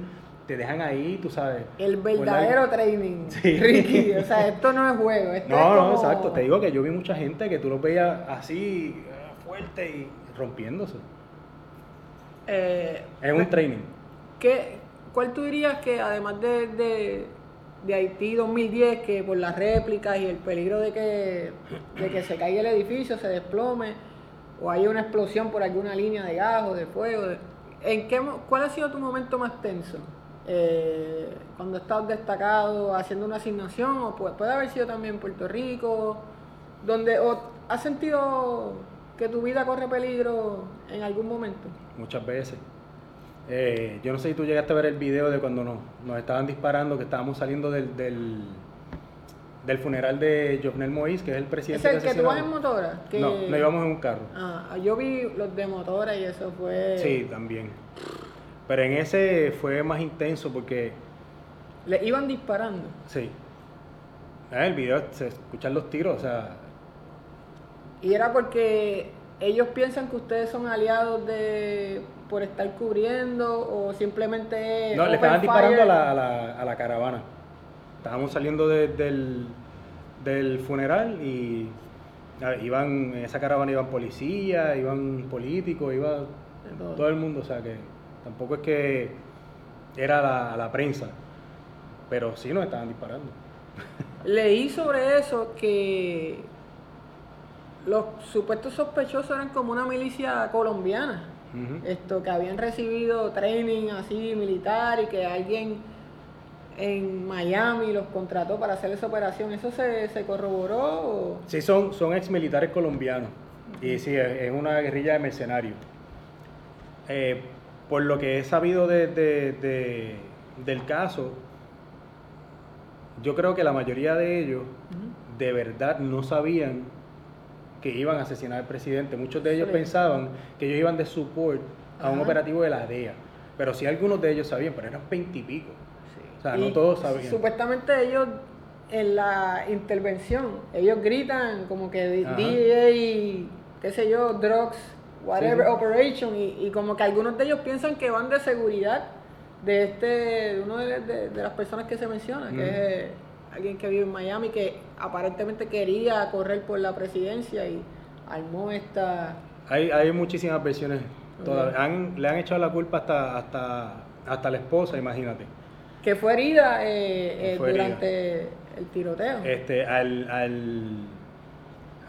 te dejan ahí, tú sabes. El verdadero training, Sí. Ricky. O sea, esto no es juego. Esto No, es no, como- exacto. Te digo que yo vi mucha gente que tú los veías así, eh, fuerte y rompiéndose. Eh, Es un training. ¿qué, ¿Cuál tú dirías que además de, de, de Haití 2010, que por las réplicas y el peligro de que, de que se caiga el edificio, se desplome, o haya una explosión por alguna línea de gas o de fuego, ¿en qué, mo- ¿cuál ha sido tu momento más tenso? Eh, cuando estás destacado haciendo una asignación, o puede, puede haber sido también Puerto Rico, donde o has sentido que tu vida corre peligro en algún momento. Muchas veces. Eh, yo no sé si tú llegaste a ver el video de cuando nos, nos estaban disparando, que estábamos saliendo del, del, del funeral de Jovenel Moïse, que es el ¿Es presidente el que tú vas en motora? Que- No, no íbamos en un carro. Ah, yo vi los de motora y eso fue... Sí, también. Pero en ese fue más intenso porque, Le iban disparando. sí. En el video se escuchan los tiros, o sea, Y era porque ellos piensan que ustedes son aliados de por estar cubriendo o simplemente... No, le estaban disparando a la, a, la, a la caravana. Estábamos saliendo de- del, del funeral y iban, en esa caravana iban policías, iban políticos, iba todo el mundo, o sea que tampoco es que era la, la prensa, pero sí nos estaban disparando. Leí sobre eso que los supuestos sospechosos eran como una milicia colombiana. Esto, que habían recibido training así militar y que alguien en Miami los contrató para hacer esa operación. ¿Eso se, se corroboró? o- Sí, son, son ex militares colombianos. Y sí, es es una guerrilla de mercenarios. Eh, por lo que he sabido de- de- de- del caso, yo creo que la mayoría de ellos de verdad no sabían que iban a asesinar al presidente. Muchos de ellos Sí. pensaban que ellos iban de support a un operativo de la DEA. Pero sí algunos de ellos sabían, pero eran veintipico. O sea, no Y todos sabían. Supuestamente ellos en la intervención, ellos gritan como que Ajá. DEA, qué sé yo, drugs, whatever Sí, operation, y, y como que algunos de ellos piensan que van de seguridad de este, de uno de, de- de las personas que se menciona, que Ujú. es eh, alguien que vive en Miami, que aparentemente quería correr por la presidencia y armó esta... Hay, hay muchísimas versiones. Todas, han- le han echado la culpa hasta, hasta, hasta la esposa, imagínate. que fue herida eh, eh, Fue herida. durante el tiroteo. Este, al, al,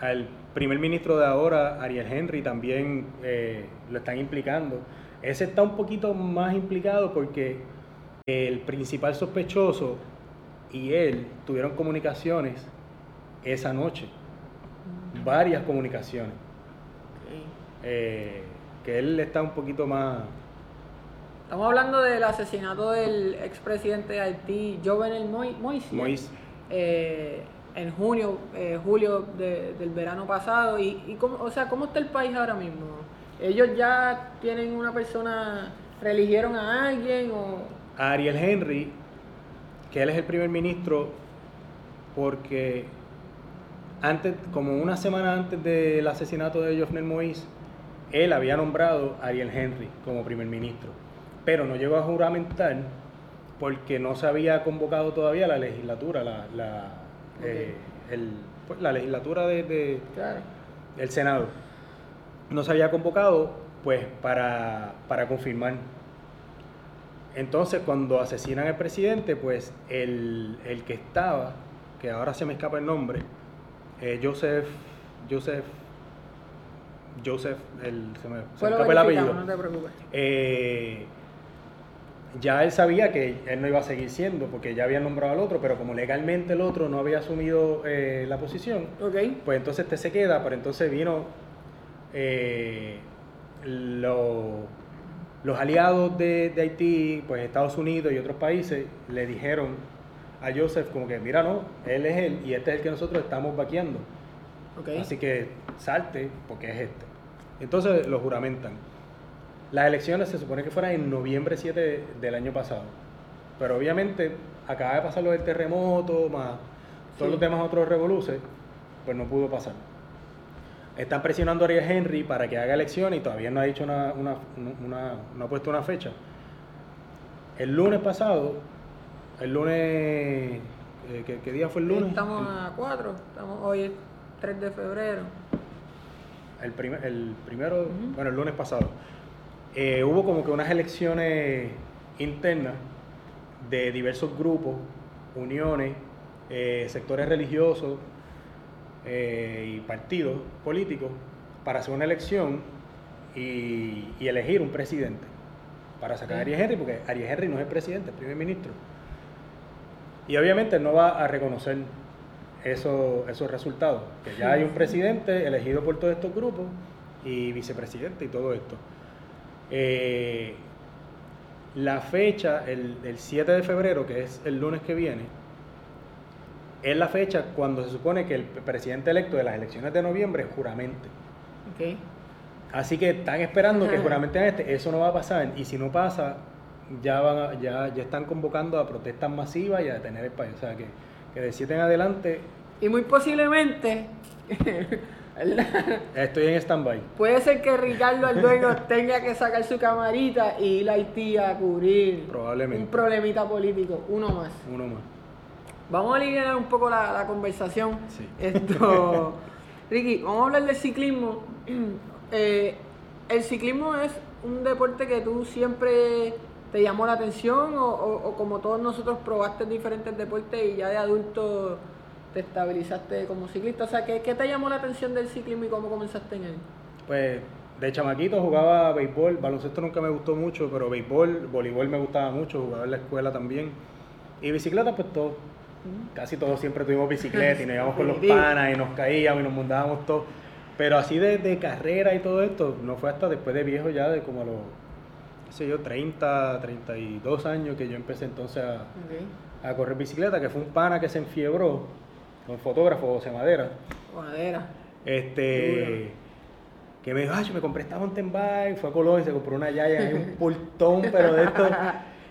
al primer ministro de ahora, Ariel Henry, también eh, lo están implicando. Ese está un poquito más implicado porque el principal sospechoso y él tuvieron comunicaciones esa noche. Varias comunicaciones. Eh, que él está un poquito más... Estamos hablando del asesinato del expresidente de Haití, Jovenel Moïse. Moïse. eh, en junio, eh, julio de- del verano pasado. Y, y cómo, o sea, ¿cómo está el país ahora mismo? ¿Ellos ya tienen una persona, religieron a alguien o...? Ariel Henry, que él es el primer ministro, porque antes, como una semana antes del asesinato de Jovenel Moïse, él había nombrado a Ariel Henry como primer ministro, pero no llegó a juramentar porque no se había convocado todavía la legislatura, la, la, eh, el- pues, la legislatura de- de, Claro. el Senado no se había convocado pues para, para confirmar. Entonces cuando asesinan al presidente, pues el, el que estaba, que ahora se me escapa el nombre, eh, Joseph, Joseph, Joseph, el, se me, se me escapa el apellido. no te preocupes. Eh, ya él sabía que él no iba a seguir siendo, porque ya había nombrado al otro, pero como legalmente el otro no había asumido eh, la posición, Ok. pues entonces este se queda, pero entonces vino eh, lo- los aliados de, de Haití, pues Estados Unidos y otros países, le dijeron a Joseph como que, mira, no, él es él y este es el que nosotros estamos vaqueando. Ok. Así que salte porque es este. Entonces lo juramentan. Las elecciones se supone que fueran en noviembre 7 del año pasado. Pero obviamente acaba de pasar lo del terremoto, más todos Sí. los demás otros revoluces, pues no pudo pasar. Están presionando a Ariel Henry para que haga elecciones y todavía no ha dicho una, una- una- no ha puesto una fecha. El lunes pasado, el lunes, eh, ¿qué, qué día fue el lunes? Estamos a 4, estamos, hoy es 3 de febrero. el, primer- el primero, bueno, el lunes pasado, eh, hubo como que unas elecciones internas de diversos grupos, uniones, eh, sectores religiosos eh, y partidos políticos para hacer una elección y, y elegir un presidente para sacar a Ariel Henry, porque Ariel Henry no es el presidente, es el primer ministro. Y obviamente no va a reconocer eso- esos resultados, que ya hay un presidente elegido por todos estos grupos y vicepresidente y todo esto. Eh, la fecha, el, el 7 de febrero, que es el lunes que viene, es la fecha cuando se supone que el presidente electo de las elecciones de noviembre juramente. Ok. Así que están esperando que Ajá. juramenten este, eso no va a pasar y si no pasa ya van a- ya, ya están convocando a protestas masivas y a detener el país, o sea que, que de 7 en adelante Y muy posiblemente. estoy en stand-by. puede ser que Ricardo Aldueno tenga que sacar su camarita y ir a Haití a cubrir Probablemente. un problemita político, uno más. Uno más. Vamos a aliviar un poco la, la conversación. Sí. Esto, Ricky, vamos a hablar del ciclismo. Eh, el ciclismo es un deporte que tú siempre te llamó la atención o, o- o como todos nosotros probaste diferentes deportes y ya de adulto te estabilizaste como ciclista. O sea, ¿qué, qué te llamó la atención del ciclismo y cómo comenzaste en él? Pues de chamaquito jugaba béisbol, baloncesto nunca me gustó mucho, pero béisbol, voleibol me gustaba mucho, jugaba en la escuela también. Y bicicleta, pues todo. Casi todos siempre tuvimos bicicleta y nos íbamos con los panas y nos caíamos y nos montábamos todo. Pero así de, de carrera y todo esto, no fue hasta después de viejo ya, de como a los, qué sé yo, 30, 32 años que yo empecé entonces a, a correr bicicleta, que fue un pana que se enfiebró, un fotógrafo, José Madera. Madera. Este. Que me dijo, ay, yo me compré esta mountain bike, fue a Colón y se compró una Yaya, hay un portón, pero de esto.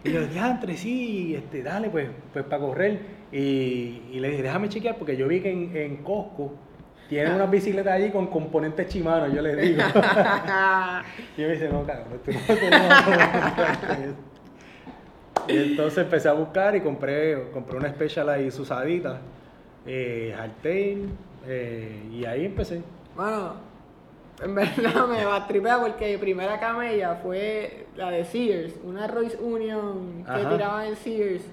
Y yo, diantre, sí, este, dale, pues, pues para correr. Y, y le dije, déjame chequear, porque yo vi que en, en Costco tienen unas bicicletas allí con componentes Shimano, yo le digo. y me dice, no, cabrón, tú no, tú no vas a comprar eso". Y entonces empecé a buscar y compré, compré una Special ahí usadita, eh, hardtail, eh, y ahí empecé. Bueno, En verdad me va a tripear porque mi primera camella fue la de Sears, una Royce Union que Ajá. tiraban en Sears.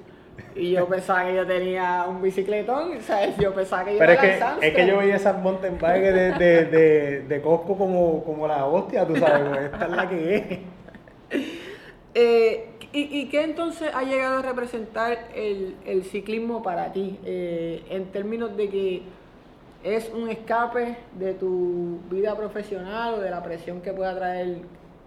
Y yo pensaba que yo tenía un bicicletón, ¿sabes? Yo pensaba que yo Pero es iba a que, es que yo veía esas mountain bikes de, de, de, de Costco como, como la hostia, tú sabes, pues, esta es la que es. Eh, ¿y, ¿Y qué entonces ha llegado a representar el, el ciclismo para ti? Eh, en términos de que es un escape de tu vida profesional o de la presión que pueda traer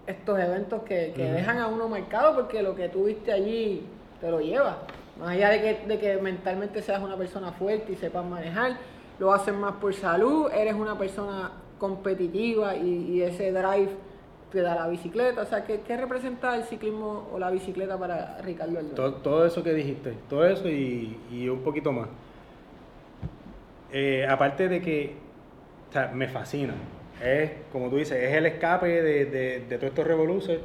estos eventos que, dejan a uno marcado porque lo que tú viste allí te lo lleva. Más allá de que, de que mentalmente seas una persona fuerte y sepas manejar, lo haces más por salud, eres una persona competitiva y, y ese drive te da la bicicleta. O sea, ¿qué, qué representa el ciclismo o la bicicleta para Ricardo Aldón? Todo, eso que dijiste, todo eso y, y un poquito más. Eh, aparte de que o sea, me fascina, es como tú dices, es el escape de, de, de todos estos revoluces.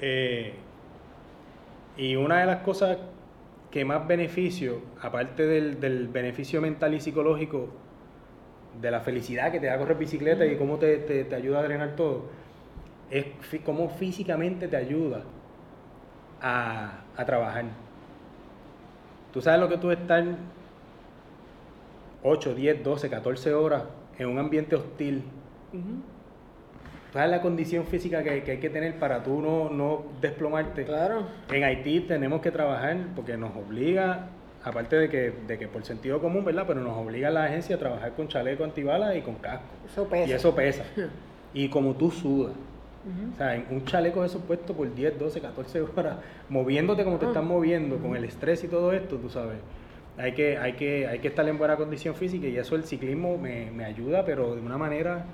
Eh, y una de las cosas que más beneficio, aparte del, del beneficio mental y psicológico, de la felicidad que te da correr bicicleta y cómo te, te- te ayuda a drenar todo, es cómo físicamente te ayuda a, a trabajar. Tú sabes lo que tú estar 8, 10, 12, 14 horas en un ambiente hostil. Ujú. Tú sabes la condición física que, que hay que tener para tú no, no desplomarte. Claro. En Haití tenemos que trabajar porque nos obliga, aparte de que, de que por sentido común, ¿verdad? Pero nos obliga la agencia a trabajar con chaleco antibalas y con casco. Eso pesa. Y eso pesa. Y como tú sudas. Ujú. O sea, en un chaleco de esos puestos por 10, 12, 14 horas, moviéndote como te Ah. estás moviendo, con el estrés y todo esto, tú sabes. Hay que, hay que, hay que estar en buena condición física y eso el ciclismo me, me ayuda, pero de una manera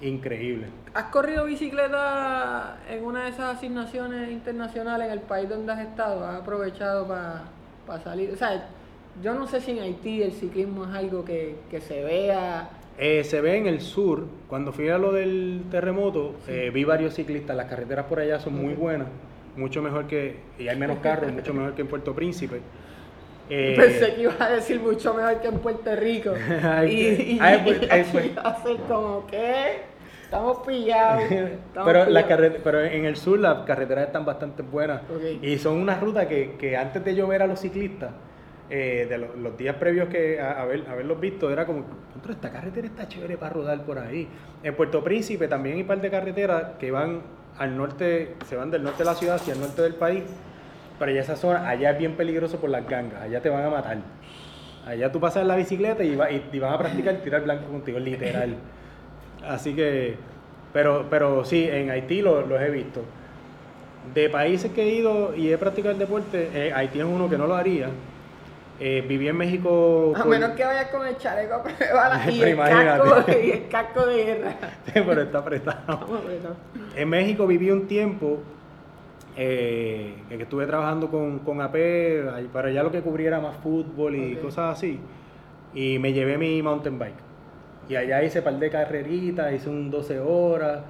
increíble. ¿Has corrido bicicleta en una de esas asignaciones internacionales en el país donde has estado? ¿Has aprovechado para salir? O sea, yo no sé si en Haití el ciclismo es algo que, que se vea. Eh, se ve en el sur, cuando fui a lo del terremoto, eh, vi varios ciclistas, las carreteras por allá son muy buenas, mucho mejor que, y hay menos carros, mucho mejor que en Puerto Príncipe. Eh, Pensé que ibas a decir mucho mejor que en Puerto Rico. Y y, ay, pues, ay, pues. Estamos pillados. estamos pero, la pillados. carre- pero en el sur las carreteras están bastante buenas y son una ruta que, que antes de yo ver a los ciclistas, eh, de lo- los días previos que a, haber, haberlos visto, era como, "Contra, esta carretera está chévere para rodar por ahí. En Puerto Príncipe también hay un par de carreteras que van al norte, se van del norte de la ciudad hacia el norte del país, pero ya esa zona, allá es bien peligroso por las gangas, allá te van a matar. Allá tú pasas la bicicleta y, va- y van a practicar tirar blanco contigo, literal. Así que, pero, pero sí, en Haití lo- los he visto. De países que he ido y he practicado el deporte, eh, Haití es uno que no lo haría. Eh, viví en México. A por- menos que vayas con el chaleco a balas y, el casco, y el casco de guerra. pero está ¿no? En México viví un tiempo eh, en que estuve trabajando con, con AP, para allá lo que cubriera más fútbol y cosas así. Y me llevé mi mountain bike. Y allá hice par de carreritas, hice un 12 horas.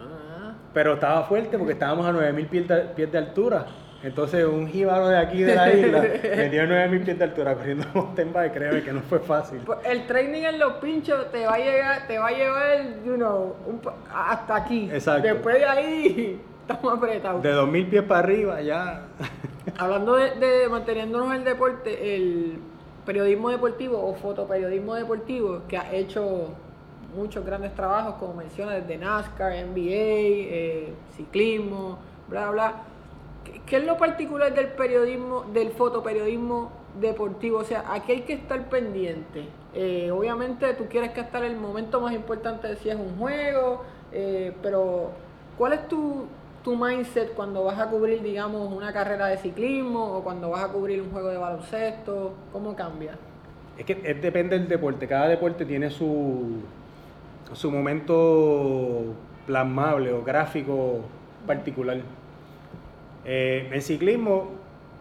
Ah. Pero estaba fuerte porque estábamos a 9000 pies de, pies de altura. Entonces, un jíbaro de aquí de la isla me dio 9000 pies de altura corriendo mountain bike. Créeme que no fue fácil. Pues el training en los pinchos te va a llegar, te va a llevar, you know, un hasta aquí. Exacto. Después de ahí estamos apretados. De 2000 pies para arriba, ya. Hablando de, de manteniéndonos en el deporte, el periodismo deportivo o fotoperiodismo deportivo, que ha hecho muchos grandes trabajos, como mencionas, desde NASCAR, NBA, eh, ciclismo, bla, bla. ¿Qué, es lo particular del periodismo, del fotoperiodismo deportivo? O sea, aquí hay que estar pendiente. Eh, obviamente tú quieres captar el momento más importante de si es un juego, eh, pero ¿cuál es tu, tu mindset cuando vas a cubrir, digamos, una carrera de ciclismo o cuando vas a cubrir un juego de baloncesto? ¿Cómo cambia? Es que es- depende del deporte. Cada deporte tiene su, su momento plasmable o gráfico particular. Eh, en ciclismo,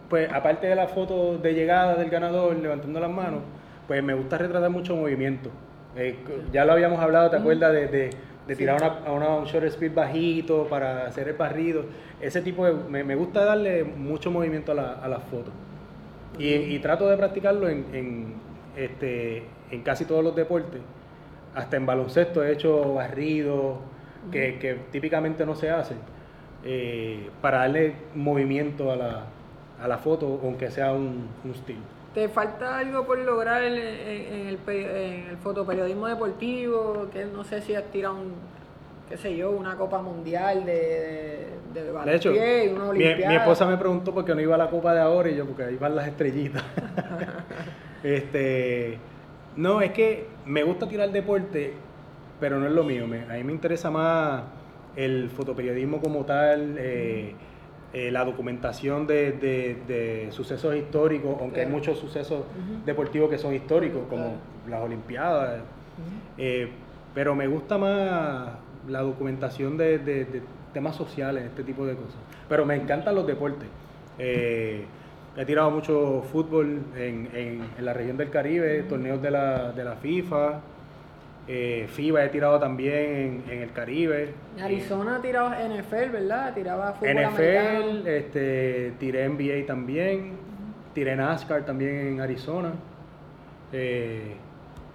pues aparte de la foto de llegada del ganador levantando las manos, pues me gusta retratar mucho movimiento. Eh, ya lo habíamos hablado, ¿te acuerdas? De, de- de tirar una, a una- un short speed bajito para hacer el barrido. Ese tipo de... Me, me gusta darle mucho movimiento a, la- a las fotos. Y, y trato de practicarlo en, en, este, en casi todos los deportes. hasta en baloncesto he hecho barrido, que, que típicamente no se hace, eh, para darle movimiento a la, a la foto, aunque sea un, un estilo. ¿Te falta algo por lograr en, en- en el, en el fotoperiodismo deportivo? Que no sé si has tirado un, qué sé yo, una copa mundial de, de, de De hecho, una mi, olimpiada. mi esposa me preguntó por qué no iba a la Copa de ahora y yo, porque ahí van las estrellitas. este, no, es que me gusta tirar deporte, pero no es lo mío. Me- a mí me interesa más el fotoperiodismo como tal, eh, eh, la documentación de, de- de sucesos históricos, aunque hay muchos sucesos deportivos que son históricos, como Claro. las Olimpiadas. Eh, pero me gusta más la documentación de, de- temas sociales, este tipo de cosas. Pero me encantan los deportes. He tirado mucho fútbol en, en- en la región del Caribe, torneos de la, de la FIFA. Eh, FIBA he tirado también en, en el Caribe. Arizona tiraba NFL, ¿verdad? Tiraba fútbol NFL, americano. este, tiré NBA también, tiré NASCAR también en Arizona, eh,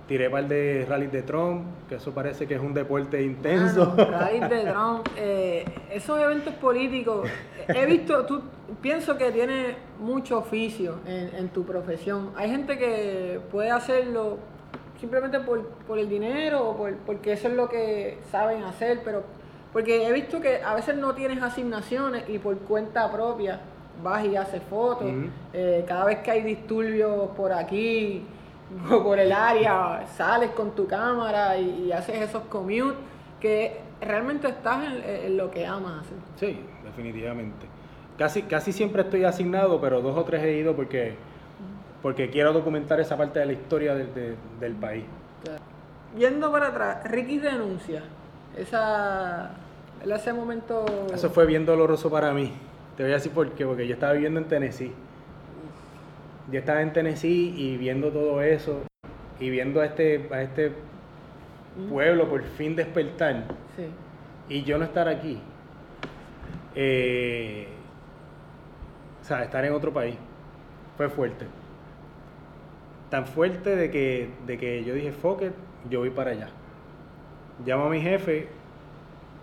tiré par de rallies de Trump, que eso parece que es un deporte intenso. Raíz de Trump, eh, esos eventos políticos, he visto, tú pienso que tienes mucho oficio en, en tu profesión. Hay gente que puede hacerlo simplemente por, por el dinero o por- porque eso es lo que saben hacer, pero porque he visto que a veces no tienes asignaciones y por cuenta propia vas y haces fotos. Eh, cada vez que hay disturbios por aquí o por el área, sales con tu cámara y, y haces esos commutes que realmente estás en, en lo que amas hacer. Sí, definitivamente. Casi, casi siempre estoy asignado, pero dos o tres he ido porque, porque quiero documentar esa parte de la historia del- de- del país. Yendo para atrás, Ricky renuncia. Esa, ese momento. Eso fue bien doloroso para mí. Te voy a decir por qué, porque yo estaba viviendo en Tennessee. Yo estaba en Tennessee y viendo todo eso y viendo a este, a este pueblo por fin despertar Sí. y yo no estar aquí. Eh, o sea, estar en otro país fue fuerte. Tan fuerte de que, de que yo dije, fuck it, yo voy para allá. Llamo a mi jefe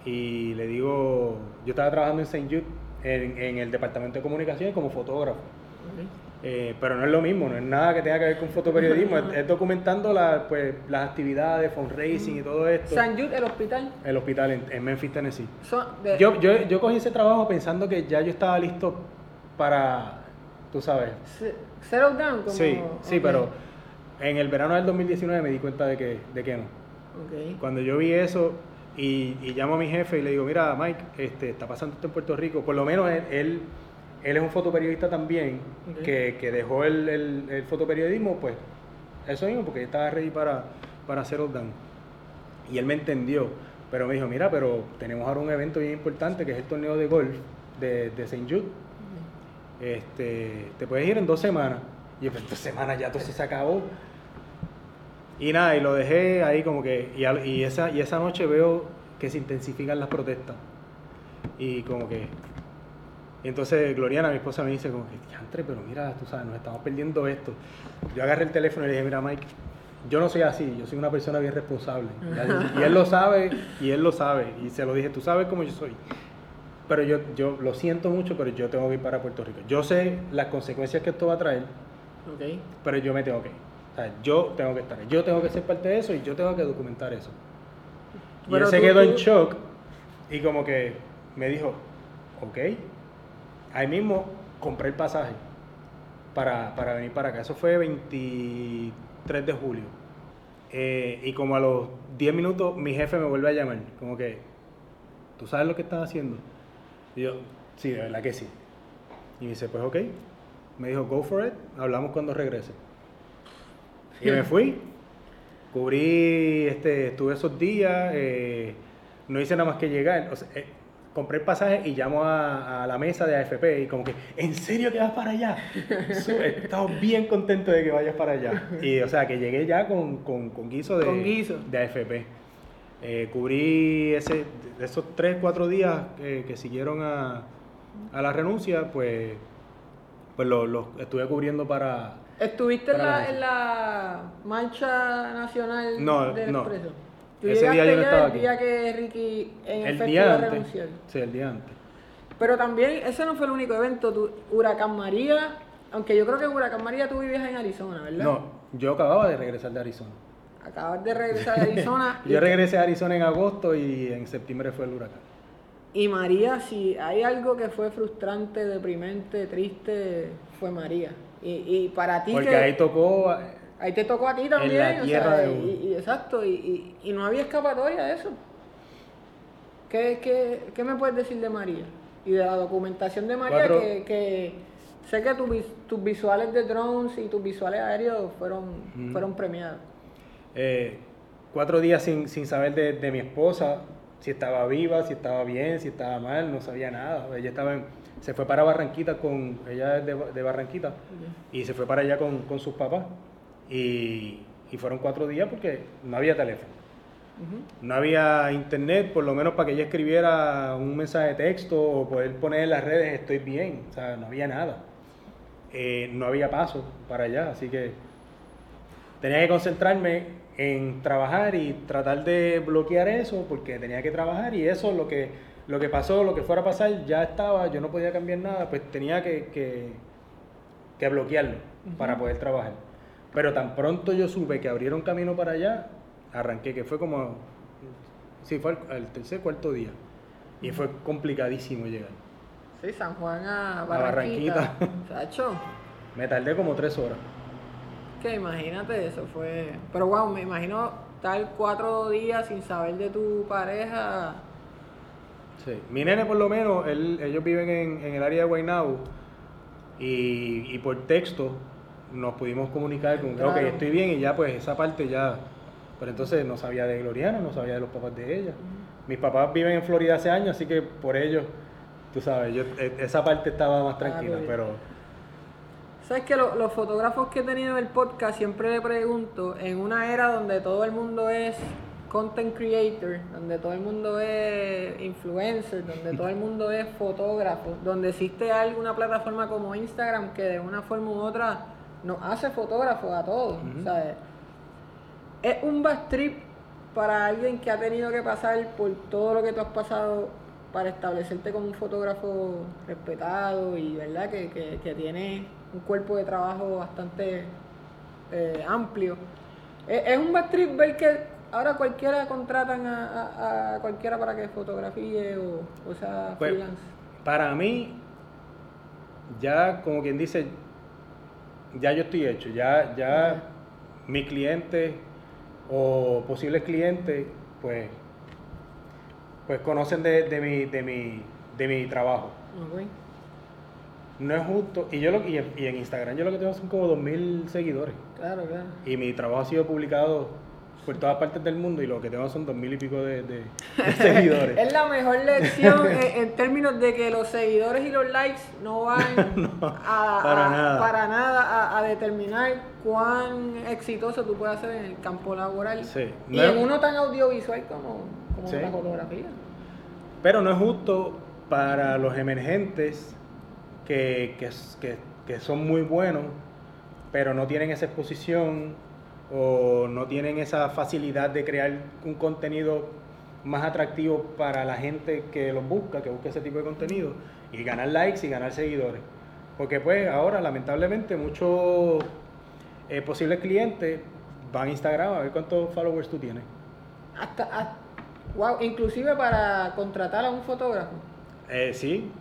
y le digo, yo estaba trabajando en St. Jude, en, en el departamento de comunicaciones como fotógrafo. Eh, pero no es lo mismo, no es nada que tenga que ver con fotoperiodismo, es, es documentando la, pues, las actividades, fundraising y todo esto. San Jude, el hospital. El hospital en, en Memphis, Tennessee. de- Yo, yo, yo cogí ese trabajo pensando que ya yo estaba listo para, tú sabes. Settle down, como. sí, sí, pero en el verano del 2019 me di cuenta de que, de que no. ok. Cuando yo vi eso y, y llamo a mi jefe y le digo, mira, Mike, este, está pasando esto en Puerto Rico, por lo menos él, él, él es un fotoperiodista también, que, que dejó el, el- el fotoperiodismo, pues eso mismo, porque estaba ready para, para hacer down. Y él me entendió, pero me dijo, mira, pero tenemos ahora un evento bien importante, que es el torneo de golf de, de St. Jude. Este, te puedes ir en dos semanas. Y pues dos semanas ya todo se acabó. Y nada, y lo dejé ahí como que, y, esa, y esa noche veo que se intensifican las protestas. Y como que, y entonces Gloriana, mi esposa, me dice como que, diantre, pero mira, tú sabes, nos estamos perdiendo esto. Yo agarré el teléfono y le dije, mira Mike, yo no soy así, yo soy una persona bien responsable. Y él lo sabe, y él lo sabe. Y se lo dije, tú sabes cómo yo soy. Pero yo, yo lo siento mucho, pero yo tengo que ir para Puerto Rico. Yo sé las consecuencias que esto va a traer, Ok. pero yo me tengo que ir. O sea, yo tengo que estar. Yo tengo que ser parte de eso y yo tengo que documentar eso. Y él se tú- quedó en shock y como que me dijo, ok. Ahí mismo compré el pasaje para, para venir para acá. Eso fue 23 de julio. Eh, y como a los 10 minutos mi jefe me vuelve a llamar. Como que, ¿tú sabes lo que estás haciendo? Y yo, sí, de verdad que sí. Y me dice, pues ok. Me dijo, go for it. Hablamos cuando regrese. Y me fui. Cubrí, este, estuve esos días. eh, no hice nada más que llegar. O sea, eh, compré el pasaje y llamo a, a la mesa de AFP y como que, ¿en serio que vas para allá? Estamos bien contentos de que vayas para allá. Y o sea, que llegué ya con, con, con guiso de, Con guiso. de AFP. Eh, cubrí ese, de esos tres, cuatro días que, que siguieron a, a la renuncia, pues, pues los los estuve cubriendo para, ¿Estuviste en Para la, la- en la marcha nacional No, del no. Expreso? ¿Tú Ese día yo no estaba el aquí. día que Ricky en El día antes. Sí, el día antes. Pero también, ese no fue el único evento. tu- Huracán María, aunque yo creo que Huracán María tú vivías en Arizona, ¿verdad? No, yo acababa de regresar de Arizona. Acabas de regresar a Arizona. Yo regresé a Arizona en agosto y en septiembre fue el huracán. y María, si hay algo que fue frustrante, deprimente, triste, fue María. Y, y para ti Porque que... ahí tocó Ahí te tocó a ti también. la o tierra sea, de y, y- exacto, y, y- no había escapatoria de eso. ¿Qué, qué, qué me puedes decir de María? Y de la documentación de María, Cuatro- que, que sé que tu tus visuales de drones y tus visuales aéreos fueron, fueron premiados. Eh, cuatro días sin, sin saber de, de mi esposa, si estaba viva, si estaba bien, si estaba mal, no sabía nada. Ella estaba en- se fue para Barranquita con, ella es de, de Barranquita, y se fue para allá con, con sus papás. Y, y fueron cuatro días porque no había teléfono. No había internet, por lo menos para que ella escribiera un mensaje de texto o poder poner en las redes estoy bien. O sea, no había nada. Eh, no había paso para allá, así que tenía que concentrarme en trabajar y tratar de bloquear eso porque tenía que trabajar y eso lo que lo que pasó, lo que fuera a pasar ya estaba, yo no podía cambiar nada, pues tenía que, que, que bloquearlo para poder trabajar. Pero tan pronto yo supe que abrieron camino para allá, arranqué, que fue como, sí, fue el, el tercer, cuarto día. Y fue complicadísimo llegar. Sí, San Juan a Barranquita. Barranquita. Chacho, Me tardé como tres horas. Que imagínate eso, fue... Pero wow, me imagino estar cuatro días sin saber de tu pareja. Sí. Mi nene por lo menos, él- ellos viven en, en el área de Guaynabo y, y por texto nos pudimos comunicar con que, ok, Claro. estoy bien y ya pues esa parte ya, pero entonces no sabía de Gloriana, no sabía de los papás de ella. Mis papás viven en Florida hace años, así que por ellos, tú sabes, yo, e- esa parte estaba más tranquila, pues. pero Sabes que lo- los fotógrafos que he tenido en el podcast siempre le pregunto, en una era donde todo el mundo es content creator, donde todo el mundo es influencer, donde todo el mundo es fotógrafo, donde existe alguna plataforma como Instagram que de una forma u otra nos hace fotógrafos a todos, ¿sabes? Es un bad trip para alguien que ha tenido que pasar por todo lo que tú has pasado para establecerte como un fotógrafo respetado y verdad que, que- que tiene un cuerpo de trabajo bastante eh, amplio. Es, es un bad trip ver que ahora cualquiera contratan a, a- a cualquiera para que fotografíe o, o sea Pues, freelance. para mí, ya como quien dice, ya yo estoy hecho, ya, ya mi cliente o posibles clientes, pues, pues conocen de, de mi, de, mi, de mi trabajo. Ok. No es justo, y yo lo, y en, y en Instagram yo lo que tengo son como 2.000 seguidores, Claro, claro. y mi trabajo ha sido publicado por todas partes del mundo, y lo que tengo son 2.000 y pico de, de- de seguidores. Es la mejor lección en, en términos de que los seguidores y los likes no van a, para a- nada. para nada a, a determinar cuán exitoso tú puedes ser en el campo laboral. Sí. Y No en es- uno tan audiovisual como, como Sí. la fotografía. Pero no es justo para los emergentes que, que, que- que son muy buenos, pero no tienen esa exposición o no tienen esa facilidad de crear un contenido más atractivo para la gente que los busca, que busca ese tipo de contenido, y ganar likes y ganar seguidores. Porque pues ahora lamentablemente muchos eh, posibles clientes van a Instagram a ver cuántos followers tú tienes. Hasta, hasta- wow, inclusive para contratar a un fotógrafo. Eh, sí,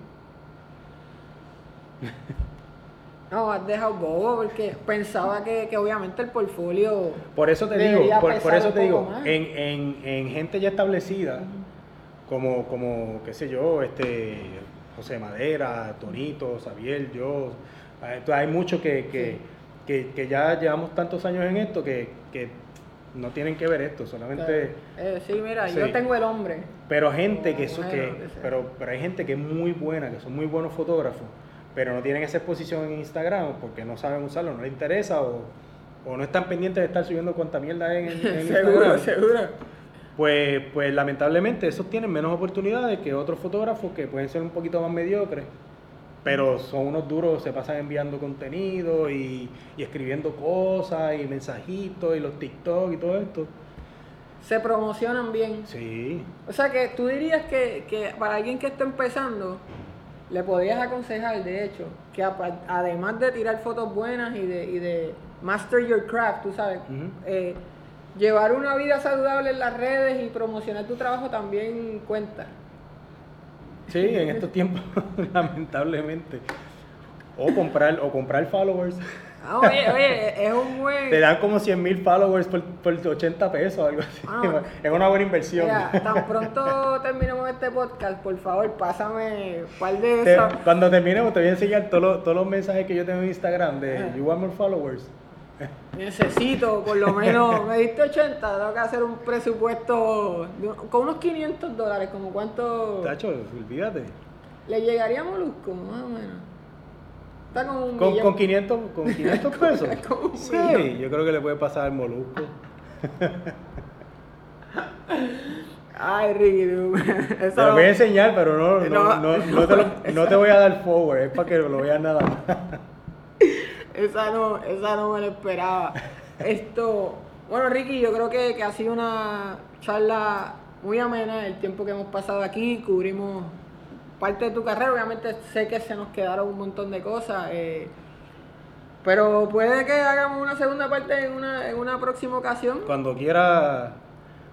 No, has dejado bobo porque pensaba que, que obviamente el portfolio. Por eso te digo, por, por eso te digo, en, en, en gente ya establecida, como, como, qué sé yo, este José Madera, Tonito, Xavier, yo, hay muchos que, que, que, que ya llevamos tantos años en esto que, que no tienen que ver esto, solamente... Eh, sí, mira, Sí. yo tengo el hombre. Pero gente que, eso- que, pero, pero hay gente que es muy buena, que son muy buenos fotógrafos, pero no tienen esa exposición en Instagram porque no saben usarlo, no les interesa o, o no están pendientes de estar subiendo cuanta mierda en, en seguro, Instagram. seguro. Pues, pues lamentablemente esos tienen menos oportunidades que otros fotógrafos que pueden ser un poquito más mediocres Pero son unos duros, se pasan enviando contenido y, y escribiendo cosas y mensajitos y los TikTok y todo esto. Se promocionan bien. Sí. O sea que tú dirías que, que para alguien que está empezando, le podrías aconsejar, de hecho, que además de tirar fotos buenas y de, y de master your craft, tú sabes, eh, llevar una vida saludable en las redes y promocionar tu trabajo también cuenta. Sí, en estos tiempos, lamentablemente. O comprar, o comprar followers. Ah, oye, oye, es un buen... Te dan como 100 mil followers por, por 80 pesos o algo así. Ah. es una buena inversión. Mira, tan pronto terminemos este podcast, por favor, pásame un par de Te- esas. cuando terminemos te voy a enseñar todos los, todos los mensajes que yo tengo en Instagram de. You want more followers. Necesito, por lo menos, me diste 80, tengo que hacer un presupuesto de con unos 500 dólares, como cuánto Tacho, olvídate. le llegaría a Molusco, más o menos. Está como un Con, con 500, con 500 pesos. Con un sí, millón. yo creo que le puede pasar al molusco. Ay, Ricky, Te lo voy a enseñar, pero no, no, No, no, no te, lo, no te voy a dar forward, es para que lo veas nada más. Esa no, esa no me la esperaba. Esto, bueno, Ricky, yo creo que, que ha sido una charla muy amena el tiempo que hemos pasado aquí. Cubrimos parte de tu carrera. Obviamente sé que se nos quedaron un montón de cosas. eh, pero puede que hagamos una segunda parte en una, en una próxima ocasión. Cuando quiera,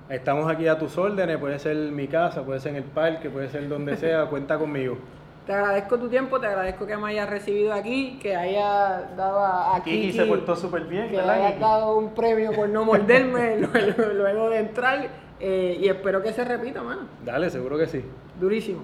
estamos aquí a tus órdenes, puede ser mi casa, puede ser en el parque, puede ser donde sea, cuenta conmigo. Te agradezco tu tiempo, te agradezco que me hayas recibido aquí, que hayas dado a, a Kiki Kiki se portó súper bien, que ¿verdad, hayas Kiki? dado un premio por no morderme luego, luego de entrar eh, y espero que se repita, mano. Dale, seguro que sí. Durísimo.